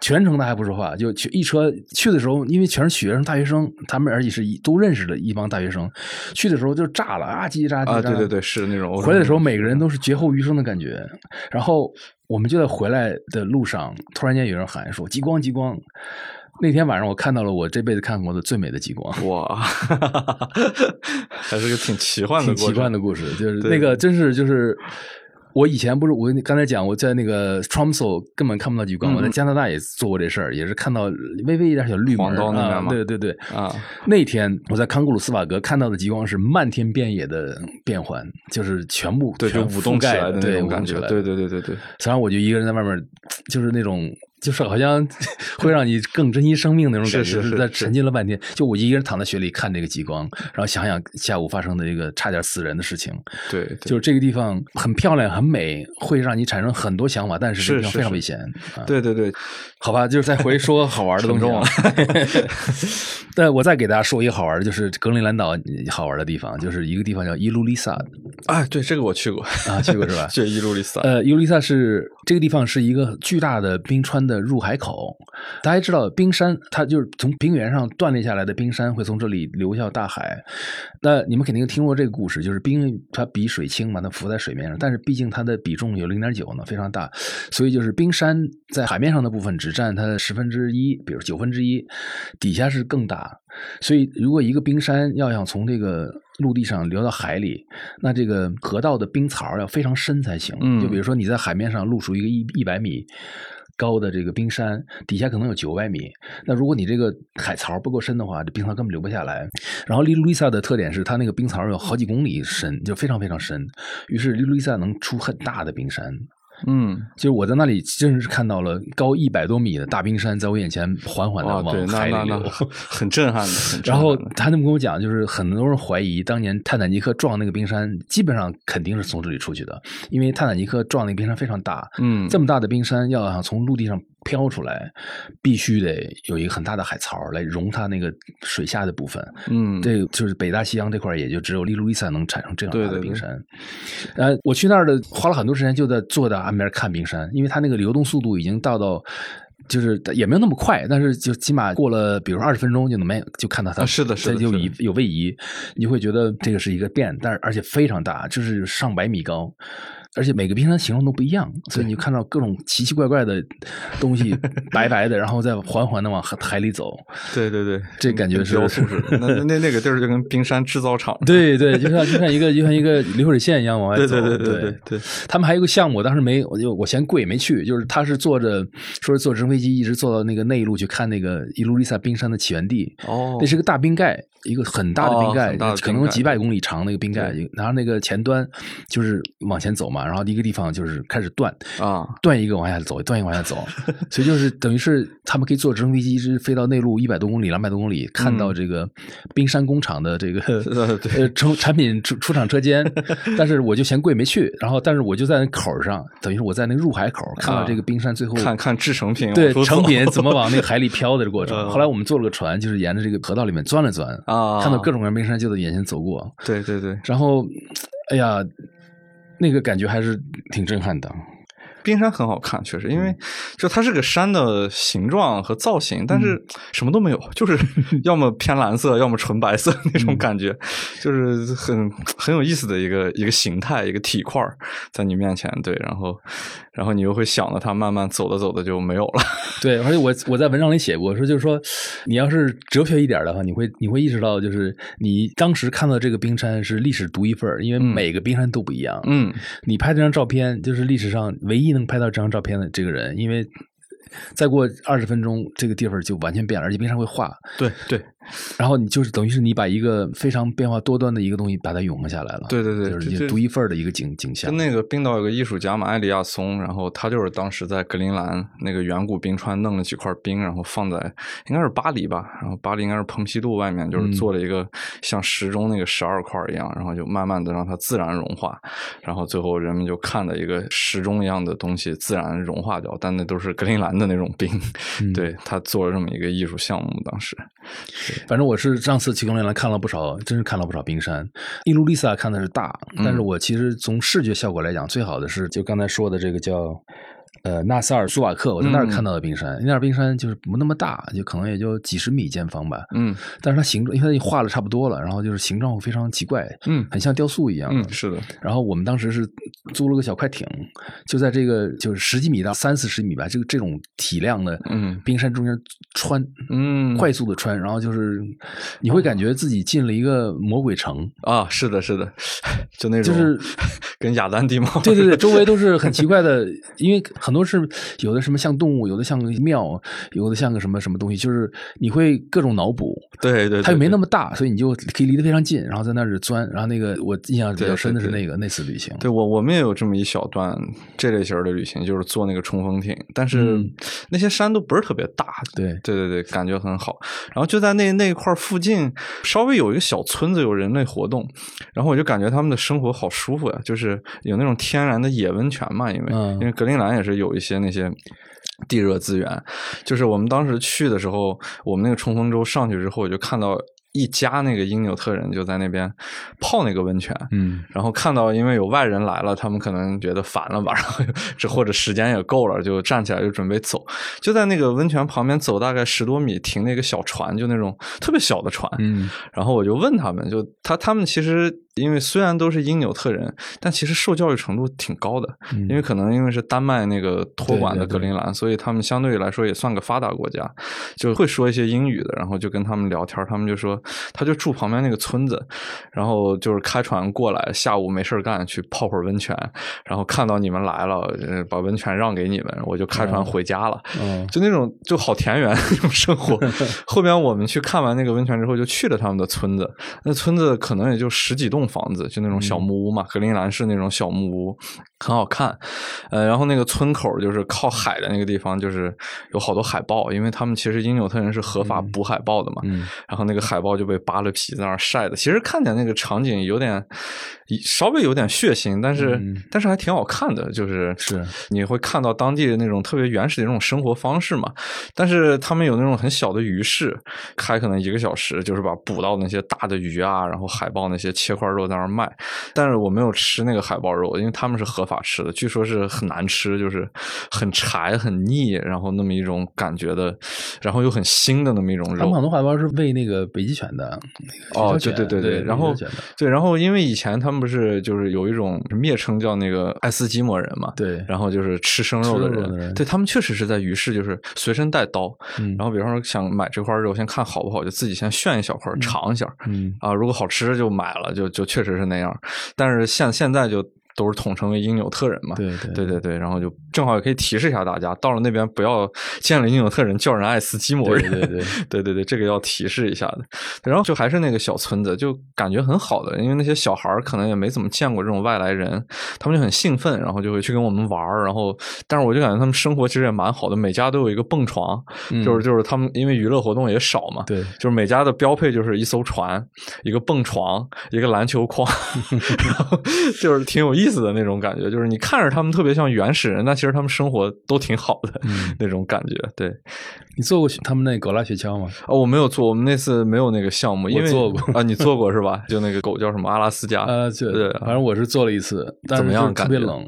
全程他还不说话，就去一车去的时候，因为全是学生、大学生，他们而且是都认识的一帮大学生，去的时候就炸了啊，叽叽喳叽啊，喳。对对对，是那种回来的时候，每个人都是劫后余生的感觉。然后我们就在回来的路上，突然间有人喊说：“极光，极光！”那天晚上，我看到了我这辈子看过的最美的极光。哇，还是个挺奇幻的挺奇，幻的故事，就是那个真是就是。我以前不是我刚才讲我在那个 Tromso 根本看不到极光，嗯我在加拿大也做过这事儿，也是看到微微一点小绿门黄刀那边啊，对对对。啊，那天我在康古鲁斯瓦格看到的极光是漫天遍野的变幻，就是全部对，就全舞动起来的那种感觉，对对对对对，然后我就一个人在外面，就是那种，就是好像会让你更珍惜生命那种感觉，是在沉浸了半天。就我一个人躺在雪里看这个极光，然后想想下午发生的一个差点死人的事情，对，对就是这个地方很漂亮、很美，会让你产生很多想法，但是这个地方非常危险。啊对对对，好吧，就是再回说好玩的东西啊。但我再给大家说一个好玩的，就是格陵兰岛好玩的地方，就是一个地方叫伊卢丽萨啊，对，这个我去过啊，去过是吧？去伊路丽萨，呃，伊卢丽萨是这个地方是一个巨大的冰川的入海口。大家知道，冰山它就是从冰原上断裂下来的冰山会从这里流向大海。那你们肯定听过这个故事，就是冰它比水轻嘛，它浮在水面上，但是毕竟它的比重有零点九呢，非常大，所以就是冰山在海面上的部分只占它的十分之一，比如九分之一，底下是更大。所以，如果一个冰山要想从这个陆地上流到海里，那这个河道的冰槽要非常深才行。嗯就比如说你在海面上露出一个一一百米高的这个冰山，底下可能有九百米。那如果你这个海槽不够深的话，这冰槽根本流不下来。然后利路易萨的特点是它那个冰槽有好几公里深，就非常非常深。于是利路易萨能出很大的冰山。嗯，就是我在那里真是看到了高一百多米的大冰山在我眼前缓缓的，对，往那海里流。那那 很震撼的，然后他那么跟我讲，就是很多人怀疑当年泰坦尼克撞那个冰山，基本上肯定是从这里出去的，因为泰坦尼克撞那个冰山非常大，嗯这么大的冰山要想从陆地上飘出来，必须得有一个很大的海槽来容它那个水下的部分。嗯，这就是北大西洋这块儿，也就只有利路易萨能产生这样大的冰山。呃，我去那儿的花了很多时间，就在坐在岸边看冰山，因为它那个流动速度已经到到。就是也没有那么快，但是就起码过了，比如二十分钟就能没就看到它，啊是的是的就有位移，你会觉得这个是一个变，但是而且非常大，就是上百米高，而且每个冰山形状都不一样，所以你看到各种奇奇怪怪的东西，白白的，然后再缓缓的往海海里走，对对对，这感觉是雕塑似的。那那那那个地儿就跟冰山制造厂。对对，就像就像一个就像一个流水线一样往外走。对对对对对对，他们还有一个项目，我当时没，我就我嫌贵没去。就是他是坐着，说是坐直升飞机一直坐到那个内陆去看那个伊卢丽萨冰山的起源地。哦那是个大冰盖，一个很大的冰盖，可能几百公里长那个冰盖对。然后那个前端就是往前走嘛，然后一个地方就是开始断，啊，断一个往下走，断一个往下走，所以就是等于是他们可以坐直升飞机一直飞到内陆一百多公里、两百多公里，看到这个冰山工厂的这个 呃对呃出产品出出厂车间，但是我就嫌贵没去，然后但是我就在那口上，等于是我在那个入海口看到这个冰山最后看看制成品对成品怎么往那个海里飘的这过程。嗯。后来我们坐了个船，就是沿着这个河道里面钻了钻，啊，看到各种各样的冰山就在眼前走过，对对对，然后哎呀，那个感觉还是挺震撼的。冰山很好看，确实，因为就它是个山的形状和造型，但是什么都没有，就是 要么偏蓝色，要么纯白色那种感觉，就是很很有意思的一个一个形态，一个体块在你面前，对，然后然后你又会想着它慢慢走着走着就没有了，对，而且我我在文章里写过，说就是说，你要是哲学一点的话，你会你会意识到，就是你当时看到这个冰山是历史独一份，因为每个冰山都不一样。嗯，你拍这张照片，就是历史上唯一能拍到这张照片的这个人，因为再过二十分钟，这个地方就完全变了，而且冰山会化。对对。然后你就是等于是你把一个非常变化多端的一个东西把它永恒下来了，对对对，就是你独一份儿的一个景景象。跟那个冰岛有个艺术家嘛，埃里亚松，然后他就是当时在格陵兰那个远古冰川弄了几块冰，然后放在应该是巴黎吧，然后巴黎应该是蓬皮杜外面，就是做了一个像时钟那个十二块一样，然后就慢慢的让它自然融化，然后最后人们就看了一个时钟一样的东西自然融化掉，但那都是格陵兰的那种冰，对他做了这么一个艺术项目，当时，反正我是上次去格陵兰看了不少，真是看了不少冰山。伊露丽萨看的是大，但是我其实从视觉效果来讲，最好的是就刚才说的这个叫。呃，纳萨尔苏瓦克，我在那儿看到的冰山，那儿冰山就是不那么大，就可能也就几十米见方吧。嗯，但是它形状，因为它画的差不多了，然后就是形状非常奇怪，嗯，很像雕塑一样。嗯，是的。然后我们当时是租了个小快艇，就在这个就是十几米到三四十米吧，这个这种体量的嗯冰山中间穿，嗯，快速的穿，然后就是你会感觉自己进了一个魔鬼城啊，是的，是的，就那种就是 跟亚丹地貌，对对对，周围都是很奇怪的，因为很多是有的什么像动物，有的像个庙，有的像个什么什么东西，就是你会各种脑补。对对，它又没那么大，所以你就可以离得非常近，然后在那儿钻。然后那个我印象比较深的是那个那次旅行。对我我们也有这么一小段这类型的旅行，就是坐那个冲锋艇，但是那些山都不是特别大。对对对对，感觉很好。然后就在那那块附近，稍微有一个小村子，有人类活动，然后我就感觉他们的生活好舒服呀，就是有那种天然的野温泉嘛，因为因为格陵兰也是有一些那些。地热资源，就是我们当时去的时候，我们那个冲锋舟上去之后，我就看到一家那个因纽特人就在那边泡那个温泉，嗯，然后看到因为有外人来了，他们可能觉得烦了吧，然后这或者时间也够了，就站起来就准备走，就在那个温泉旁边走大概十多米，停那个小船，就那种特别小的船，嗯，然后我就问他们，就他他们其实。因为虽然都是因纽特人，但其实受教育程度挺高的。因为可能因为是丹麦那个托管的格陵兰，所以他们相对来说也算个发达国家，就会说一些英语的。然后就跟他们聊天，他们就说他就住旁边那个村子，然后就是开船过来，下午没事干去泡会儿温泉，然后看到你们来了，把温泉让给你们，我就开船回家了。就那种就好田园 那种生活。后边我们去看完那个温泉之后，就去了他们的村子。那村子可能也就十几栋。房子就那种小木屋嘛，格陵兰是那种小木屋，很好看。呃，然后那个村口就是靠海的那个地方，就是有好多海豹，因为他们其实因纽特人是合法捕海豹的嘛。嗯。然后那个海豹就被扒了皮在那儿晒的，其实看见那个场景有点稍微有点血腥，但是但是还挺好看的，就是是你会看到当地的那种特别原始的那种生活方式嘛。但是他们有那种很小的鱼市，开可能一个小时，就是把捕到那些大的鱼啊，然后海豹那些切块肉。在那儿卖，但是我没有吃那个海豹肉，因为他们是合法吃的，据说是很难吃，就是很柴、很腻，然后那么一种感觉的，然后又很腥的那么一种肉。他们很多海豹是喂那个北极犬的，哦，对对对对，然后对，然后因为以前他们不是就是有一种蔑称叫那个爱斯基摩人嘛，对，然后就是吃生肉的人，对他们确实是在于市就是随身带刀，然后比方说想买这块肉，先看好不好，就自己先炫一小块尝一下，嗯。啊，如果好吃就买了，就就。确实是那样，但是现现在就。都是统称为因纽特人嘛？对对对对对，然后就正好也可以提示一下大家，到了那边不要见了因纽特人叫人爱斯基摩人。对 对对对对对，这个要提示一下的。然后就还是那个小村子，就感觉很好的，因为那些小孩可能也没怎么见过这种外来人，他们就很兴奋，然后就会去跟我们玩然后，但是我就感觉他们生活其实也蛮好的，每家都有一个蹦床，就是就是他们因为娱乐活动也少嘛，对，就是每家的标配就是一艘船，一个蹦床，一个篮球框，然后就是挺有意思。思的那种感觉，就是你看着他们特别像原始人，但其实他们生活都挺好的、嗯 那种感觉。对，你做过他们那狗拉雪橇吗？哦，我没有做，我们那次没有那个项目，因为做过啊，你做过是吧？就那个狗叫什么阿拉斯加？呃，对对反正我是做了一次，但是怎么样特别冷，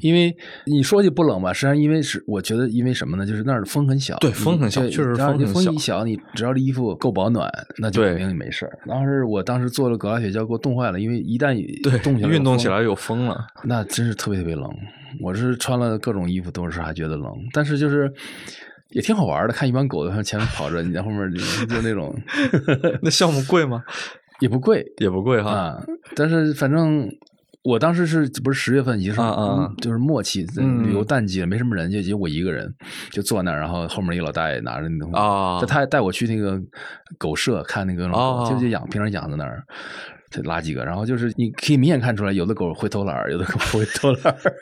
因为你说起不冷吧，实际上因为是我觉得因为什么呢？就是那儿风很小，对风很小确实然后你风很小风一小，你只要这衣服够保暖，那就对肯定没事儿。当时我当时做了狗拉雪橇，给我冻坏了，因为一旦对，动起来运动起来有风了。那真是特别特别冷。我是穿了各种衣服，都是还觉得冷，但是就是也挺好玩的。看一帮狗在前面跑着，你在后面就就那种 那项目贵吗？也不贵也不贵哈。啊，但是反正。我当时是不是十月份已经是啊啊嗯就是末期嗯旅游淡季了，没什么人，就就我一个人就坐那儿，然后后面一个老大爷拿着那东西啊他还带我去那个狗舍看那个狗，哦就就养平常养在那儿，就拉几个，然后就是你可以明显看出来，有的狗会偷懒儿，有的狗不会偷懒儿。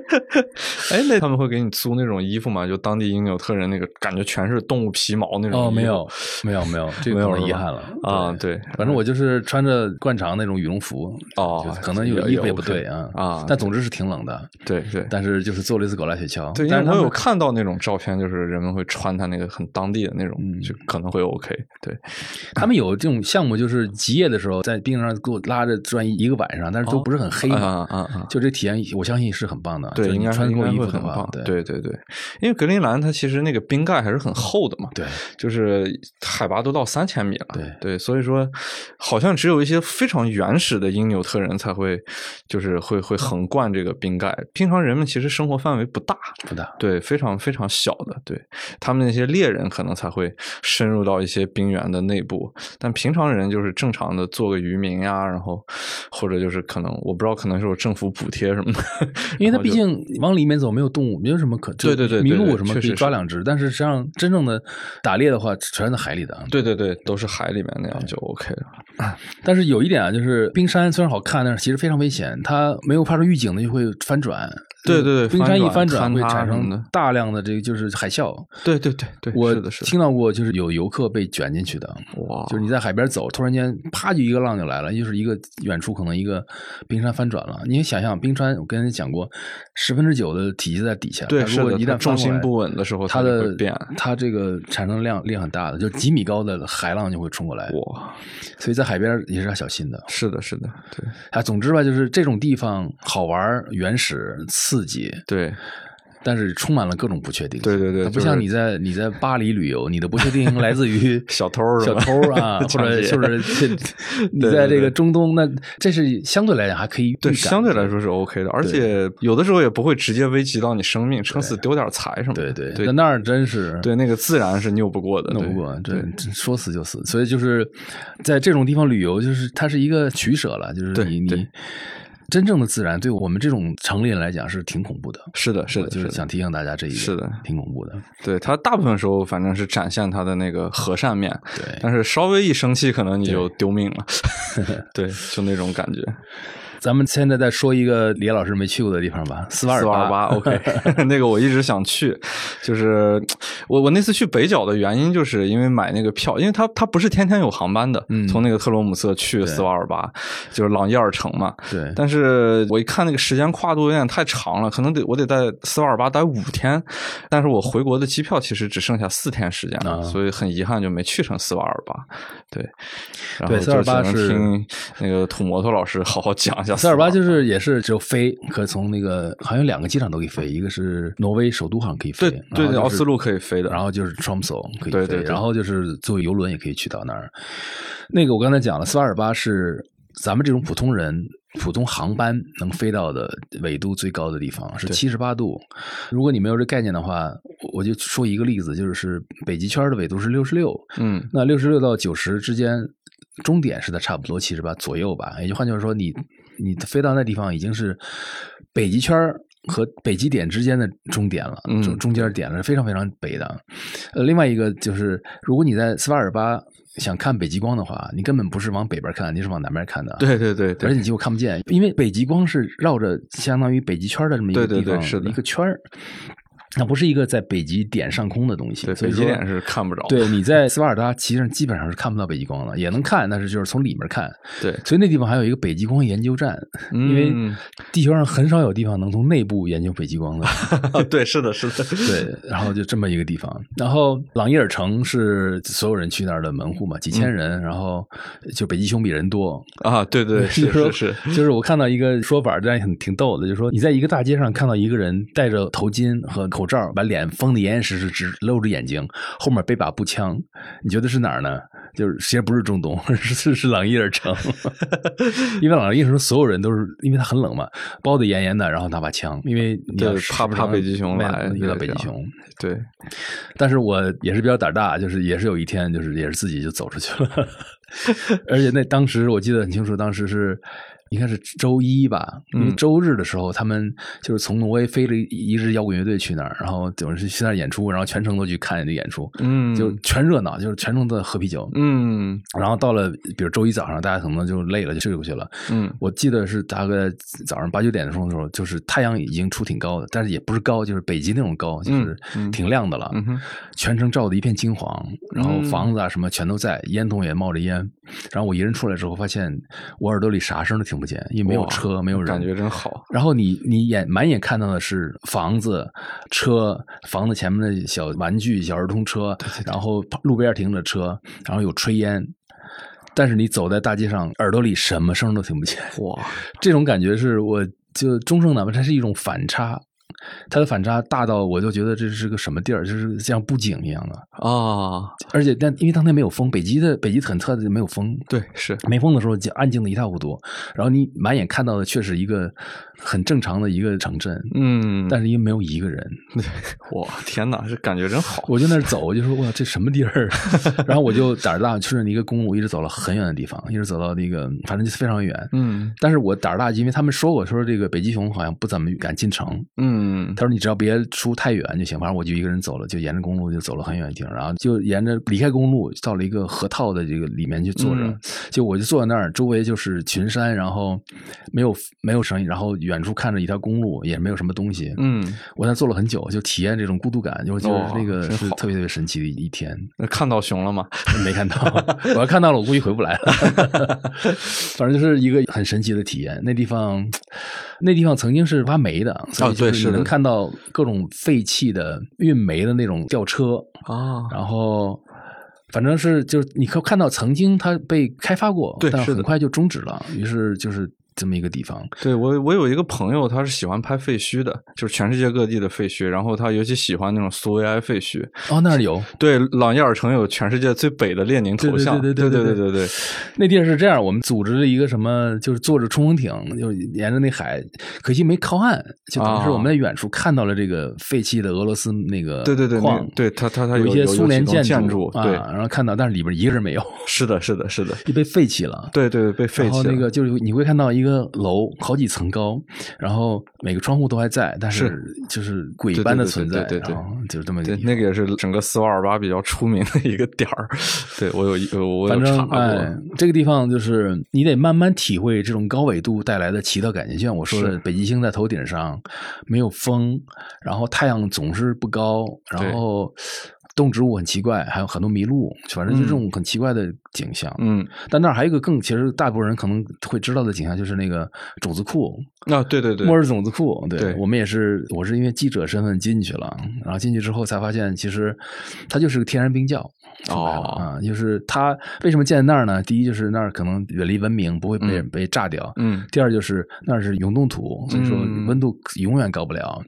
哎，那他们会给你租那种衣服吗？就当地因纽特人那个感觉全是动物皮毛那种。哦，没有，没有，没有，这个可能没有遗憾了啊对反正我就是穿着惯常那种羽绒服，哦可能有也衣服也不对啊啊但总之是挺冷的。对对但是就是做了一次狗拉雪橇，对，但是我有看到那种照片，就是人们会穿他那个很当地的那种，嗯就可能会 OK。对，他们有这种项目，就是极夜的时候在冰上给我拉着转一个晚上，但是都不是很黑啊嘛。啊啊！就这体验，我相信是很棒的。对，应该是应该衣服的棒，。对对对对，因为格陵兰它其实那个冰盖还是很厚的嘛，对就是海拔都到三千米了，对对，所以说好像只有一些非常原始的因纽特人才会，就是会会横贯这个冰盖，平常人们其实生活范围不大，不大。对，非常非常小的，对他们那些猎人可能才会深入到一些冰原的内部，但平常人就是正常的做个渔民呀，然后或者就是可能我不知道，可能是有政府补贴什么的，因为它毕竟往里面走没有动物，没有什么可对对对麋鹿什么可以抓两只，但是实际上真正的打猎的话，全在海里的。对对对，都是海里面那样就 OK 了。但是有一点啊，就是冰山虽然好看，但是其实非常危险，它没有发出预警的就会翻转。对对对冰山一翻转翻会产生大量的这个就是海啸。对对对对，我听到过，就是有游客被卷进去的，哇，就是你在海边走，突然间啪就一个浪就来了，就是一个远处可能一个冰山翻转了。你想想，冰川我跟人讲过，十分之九的体积在底下，对如果一旦重心不稳的时候它的变它这个产生量量很大的，就几米高的海浪就会冲过来。哇，所以在海边也是要小心的。是的，是的，对啊，总之吧，就是这种地方好玩、原始、刺激，对但是充满了各种不确定。对对对不像你在你在巴黎旅游，你的不确定来自于 小偷小偷啊，或者就是 这你在这个中东，那这是相对来讲还可以对，相对来说是 OK 的，而且有的时候也不会直接危及到你生命，撑死丢点财什么的。对对，对在那儿真是对，那个自然是拗不过的，拗不过，这对说死就死。所以就是在这种地方旅游，就是它是一个取舍了，就是你你真正的自然对我们这种城里人来讲是挺恐怖的。是的，是的，就是想提醒大家这一点，是的挺恐怖的。对他大部分时候反正是展现他的那个和善面，对但是稍微一生气，可能你就丢命了，对，就那种感觉。咱们现在再说一个李老师没去过的地方吧，斯瓦尔四二八，OK，那个我一直想去，就是我我那次去北角的原因，就是因为买那个票，因为它它不是天天有航班的，嗯。从那个特罗姆瑟去斯瓦尔巴，就是朗伊尔城嘛。对。但是我一看那个时间跨度有点太长了，可能得我得在斯瓦尔巴待五天，但是我回国的机票其实只剩下四天时间了，啊。所以很遗憾就没去成斯瓦尔巴。对，然后对斯瓦尔巴就只能是听那个土摩托老师好好讲斯尔巴就是也是只有飞，可从那个好像有两个机场都可以飞，一个是挪威首都好像可以飞，对对奥斯陆可以飞的然后就是 Tromso 可以飞，对对对然后就是坐游轮也可以去到那儿。那个我刚才讲了，斯瓦尔巴是咱们这种普通人。普通航班能飞到的纬度最高的地方是对七十八度。如果你没有这概念的话，我我就说一个例子，就是北极圈的纬度是六十六，嗯那六十六到九十之间，终点是在差不多七十八左右吧。也就换句话说，你你飞到那地方已经是北极圈和北极点之间的终点了，嗯中中间点了，是非常非常北的。呃，另外一个就是，如果你在斯瓦尔巴想看北极光的话，你根本不是往北边看，你是往南边看的。。对对对对而且你几乎看不见，因为北极光是绕着相当于北极圈的这么一个对对地方，对是的一个圈儿。它不是一个在北极点上空的东西，对，所以说北极点是看不着。对，你在斯瓦尔达其实基本上是看不到北极光的，也能看，但是就是从里面看。对，所以那地方还有一个北极光研究站，因为嗯地球上很少有地方能从内部研究北极光的。对，是的，是的，对，然后就这么一个地方。然后朗伊尔城是所有人去那儿的门户嘛，几千人，然后就北极熊比人多。啊，对对，是是是，就是我看到一个说法，这样很挺逗的，就是说你在一个大街上看到一个人戴着头巾和口罩，把脸封得严严实实，只露着眼睛，后面背把步枪，你觉得是哪儿呢？就是其实不是中东，是是是朗伊尔城，因为朗伊尔城所有人都是因为它很冷嘛，包得严严的，然后拿把枪，因为你要对怕怕北极熊来遇到北极熊。对，但是我也是比较胆大，就是也是有一天，就是也是自己就走出去了，而且那当时我记得很清楚，当时是应该是周一吧，因为嗯周日的时候他们就是从挪威飞了一一支摇滚乐队去那儿，然后就是去那儿演出，然后全程都去看这演出，嗯，就全热闹，就是全程都在喝啤酒。嗯然后到了，比如周一早上，大家可能就累了，就睡过去了。嗯我记得是大概早上八九点的时候，就是太阳已经出挺高的，但是也不是高，就是北极那种高，就是嗯挺亮的了。全程照的一片金黄，然后嗯房子啊什么全都在，烟囱也冒着烟。然后我一人出来之后，发现我耳朵里啥声都听不见，因为没有车，没有人，感觉真好。然后你你眼满眼看到的是房子、车，房子前面的小玩具、小儿童车，然后路边停着车，然后有炊烟。但是你走在大街上，耳朵里什么声都听不见。哇，这种感觉是我就终生难忘，它是一种反差，它的反差大到我就觉得这是个什么地儿，就是像布景一样的。啊，而且但因为当天没有风，北极的北极很特的没有风，对，是，没风的时候就安静的一塌糊涂。然后你满眼看到的却是一个很正常的一个城镇，嗯，但是因为没有一个人，哇，天哪，这感觉真好。我就那儿走，我就说哇，这什么地儿？然后我就胆儿大，顺着一个公路一直走了很远的地方，一直走到那个反正就非常远。嗯但是我胆儿大，因为他们说我，说这个北极熊好像不怎么敢进城。嗯他说你只要别出太远就行，反正我就一个人走了，就沿着公路就走了很远的地方，然后就沿着离开公路到了一个河套的这个里面去坐着，嗯 就我就坐在那儿，周围就是群山，然后没有没有声音，然后远处看着一条公路，也没有什么东西。嗯，我在那坐了很久，就体验这种孤独感，就觉得那个是特别特别神奇的一天。那看到熊了吗？没看到，我要看到了，我估计回不来了。反正就是一个很神奇的体验。那地方，那地方曾经是挖煤的，所以哦对是的就是你能看到各种废弃的运煤的那种吊车，啊，然后。反正是，就是你可看到曾经它被开发过，但是很快就终止了。于是就是这么一个地方。对我，我有一个朋友，他是喜欢拍废墟的，就是全世界各地的废墟。然后他尤其喜欢那种苏维埃废墟。哦，那儿有。对，朗耶尔城有全世界最北的列宁头像。对对对对对对那地儿是这样，我们组织了一个什么，就是坐着冲锋艇，就沿着那海，可惜没靠岸，就等于是我们在远处看到了这个废弃的俄罗斯那个对对对矿，对他他他有一些苏联建筑,建筑对、啊，然后看到，但是里边一个人没有。是的，是的，是的，被废弃了。对对对，被废弃了。然后那个就是你会看到一个。楼好几层高，然后每个窗户都还在，但是就是鬼对对般的存在，对就是这么一个对，那个也是整个斯瓦尔巴比较出名的一个点儿。对我有一个，我有反正查过。哎，这个地方就是你得慢慢体会这种高纬度带来的奇特感觉。就像我说的，北极星在头顶上，没有风，然后太阳总是不高，然后动植物很奇怪，还有很多麋鹿，反正就这种很奇怪的景象。嗯，但那儿还有一个更，其实大部分人可能会知道的景象，就是那个种子库，啊，对对对末，日种子库。对对我们也是，我是因为记者身份进去了，然后进去之后才发现，其实它就是个天然冰窖。哦啊，就是它为什么建在那儿呢？第一就是那儿可能远离文明，不会被、嗯被炸掉。嗯第二就是那儿是永冻土，所以说嗯温度永远高不了，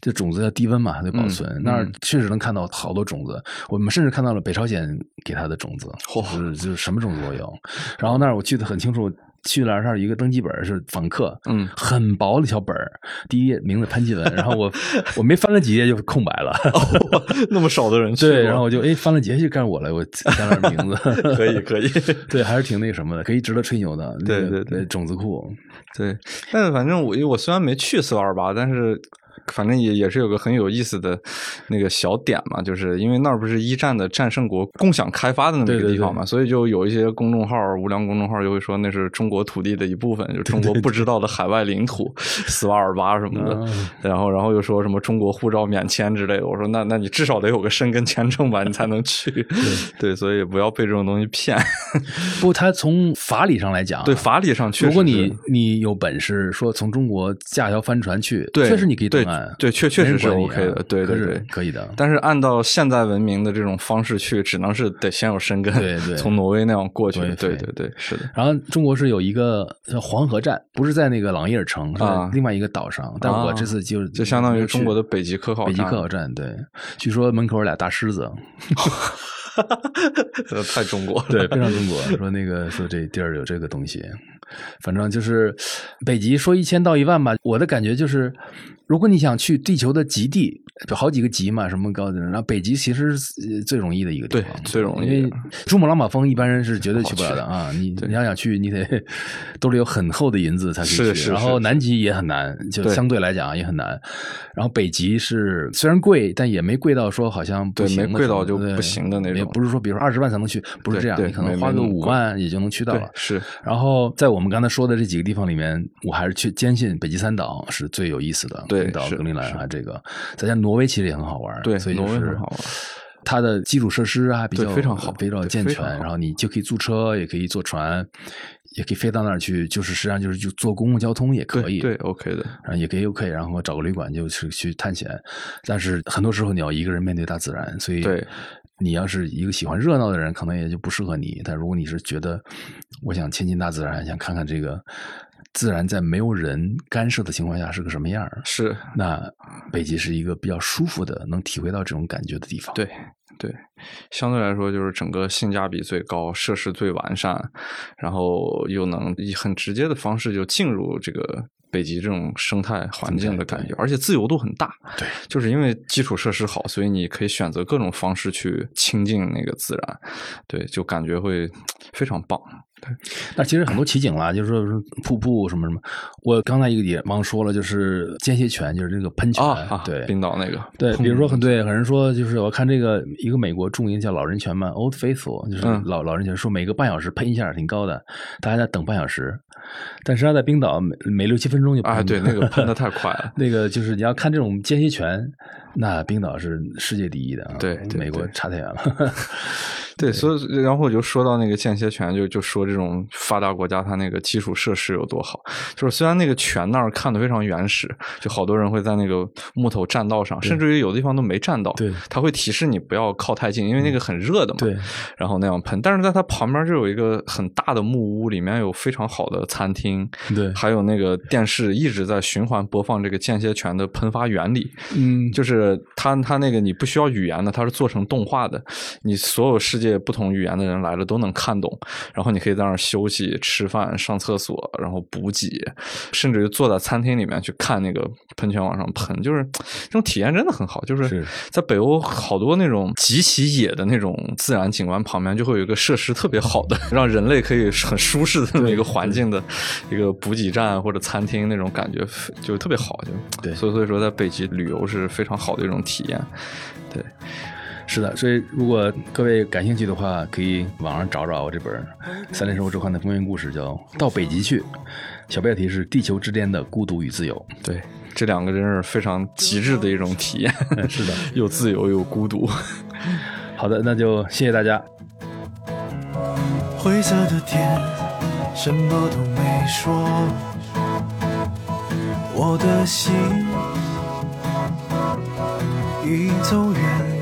这种子要低温嘛，得保存。嗯那儿嗯确实能看到好多种子，我们甚至看到了北朝鲜给它的种子，嚯就是就是什么种子都有。然后那儿我记得很清楚，去了那儿一个登记本是访客，嗯，很薄的小本儿，第一页名字潘基文，然后我我没翻了几页就空白了，那么少的人去，对，然后我就哎翻了几页就该我了，我加了名字，可以可以，对，还是挺那个什么的，可以值得吹牛的，对对对。种子库，对，但是反正我我虽然没去斯瓦尔巴，但是反正也也是有个很有意思的那个小点嘛，就是因为那儿不是一战的战胜国共享开发的那么一个地方嘛，所以就有一些公众号、无良公众号就会说那是中国土地的一部分，就是中国不知道的海外领土，斯瓦尔巴什么的，然后然后又说什么中国护照免签之类的。我说那那你至少得有个申根签证吧，你才能去。对，所以不要被这种东西骗。不，他从法理上来讲，对法理上确实，如果你你有本事说从中国驾条帆船去，对，确实你可以登岸。岸，对，确确实是 OK 的，对对对，可以的。但是按照现代文明的这种方式去，只能是得先有申根，对对 从挪威那样过去。对对对是的。然后中国是有一个叫黄河站，不是在那个朗伊尔城，是另外一个岛上。但我这次就就相当于中国的北极科考北极科考站，对，据说门口有俩大狮子，这 太中国了。对，非常中国。说那个说这地儿有这个东西，反正就是北极说一千到一万吧。我的感觉就是，如果你想去地球的极地，就好几个极嘛，什么高的，然后北极其实是呃最容易的一个地方，对最容易因为珠穆朗玛峰一般人是绝对去不了的啊。你你要想去，你得 兜里有很厚的银子才可以去。是是然后南极也很难，就相对来讲也很难。然后北极是虽然贵，但也没贵到说好像不行贵到就不行的那种也不是说比如说二十万才能去，不是这样，你可能花个五万也就能去到了。是然后在我们刚才说的这几个地方里面，我还是去坚信北极三岛是最有意思的。对冰岛、格陵兰啊这个，再加上挪威其实也很好玩。对所以就是挪威很好玩它的基础设施啊比较非常好非常健全，常然后你就可以租车，也可以坐船，也可以飞到那儿去，就是实际上就是就坐公共交通也可以。对对 OK 的，然后也可以 OK，然后找个旅馆就是去探险，但是很多时候你要一个人面对大自然，所以对你要是一个喜欢热闹的人，可能也就不适合你。但如果你是觉得我想亲近大自然，想看看这个自然在没有人干涉的情况下是个什么样儿，是那北极是一个比较舒服的，能体会到这种感觉的地方。对对，相对来说就是整个性价比最高，设施最完善，然后又能以很直接的方式就进入这个。北极这种生态环境的感觉，而且自由度很大。对，就是因为基础设施好，所以你可以选择各种方式去亲近那个自然。对，就感觉会非常棒。对那其实很多奇景啦，就是说瀑布什么什么。我刚才一个也忘说了，就是间歇泉，就是那个喷泉。啊啊，对，冰岛那个，对，比如说很砰对，有人说就是我看这个一个美国著名叫老人泉嘛，Old Faithful，就是嗯老、老人泉，说每个半小时喷一下挺高的，大家在等半小时，但实际上在冰岛每每六七分钟就喷啊，对，那个喷的 太快了。那个就是你要看这种间歇泉，那冰岛是世界第一的啊，对对美国差太远了。对，所以然后我就说到那个间歇泉，就就说这种发达国家它那个基础设施有多好。就是虽然那个泉那儿看的非常原始，就好多人会在那个木头栈道上，甚至于有的地方都没栈道，对它会提示你不要靠太近，因为那个很热的嘛。对，然后那样喷，但是在它旁边就有一个很大的木屋，里面有非常好的餐厅，对还有那个电视一直在循环播放这个间歇泉的喷发原理。嗯，就是它它那个你不需要语言的，它是做成动画的，你所有世界不同语言的人来了都能看懂，然后你可以在那儿休息、吃饭、上厕所，然后补给，甚至于坐在餐厅里面去看那个喷泉往上喷，就是这种体验真的很好。就是是在北欧好多那种极其野的那种自然景观旁边，就会有一个设施特别好的，让人类可以很舒适的那么一个环境的一个补给站或者餐厅那种感觉，就特别好。就对所以所以说在北极旅游是非常好的一种体验。对，是的，所以如果各位感兴趣的话，可以网上找找我这本《三联生活周刊》的封面故事，叫《到北极去》，小标题是《地球之巅的孤独与自由对，这两个真是非常极致的一种体验。是的，又自由又孤独。》。好的，那就谢谢大家。灰色的天，什么都没说。我的心已走远，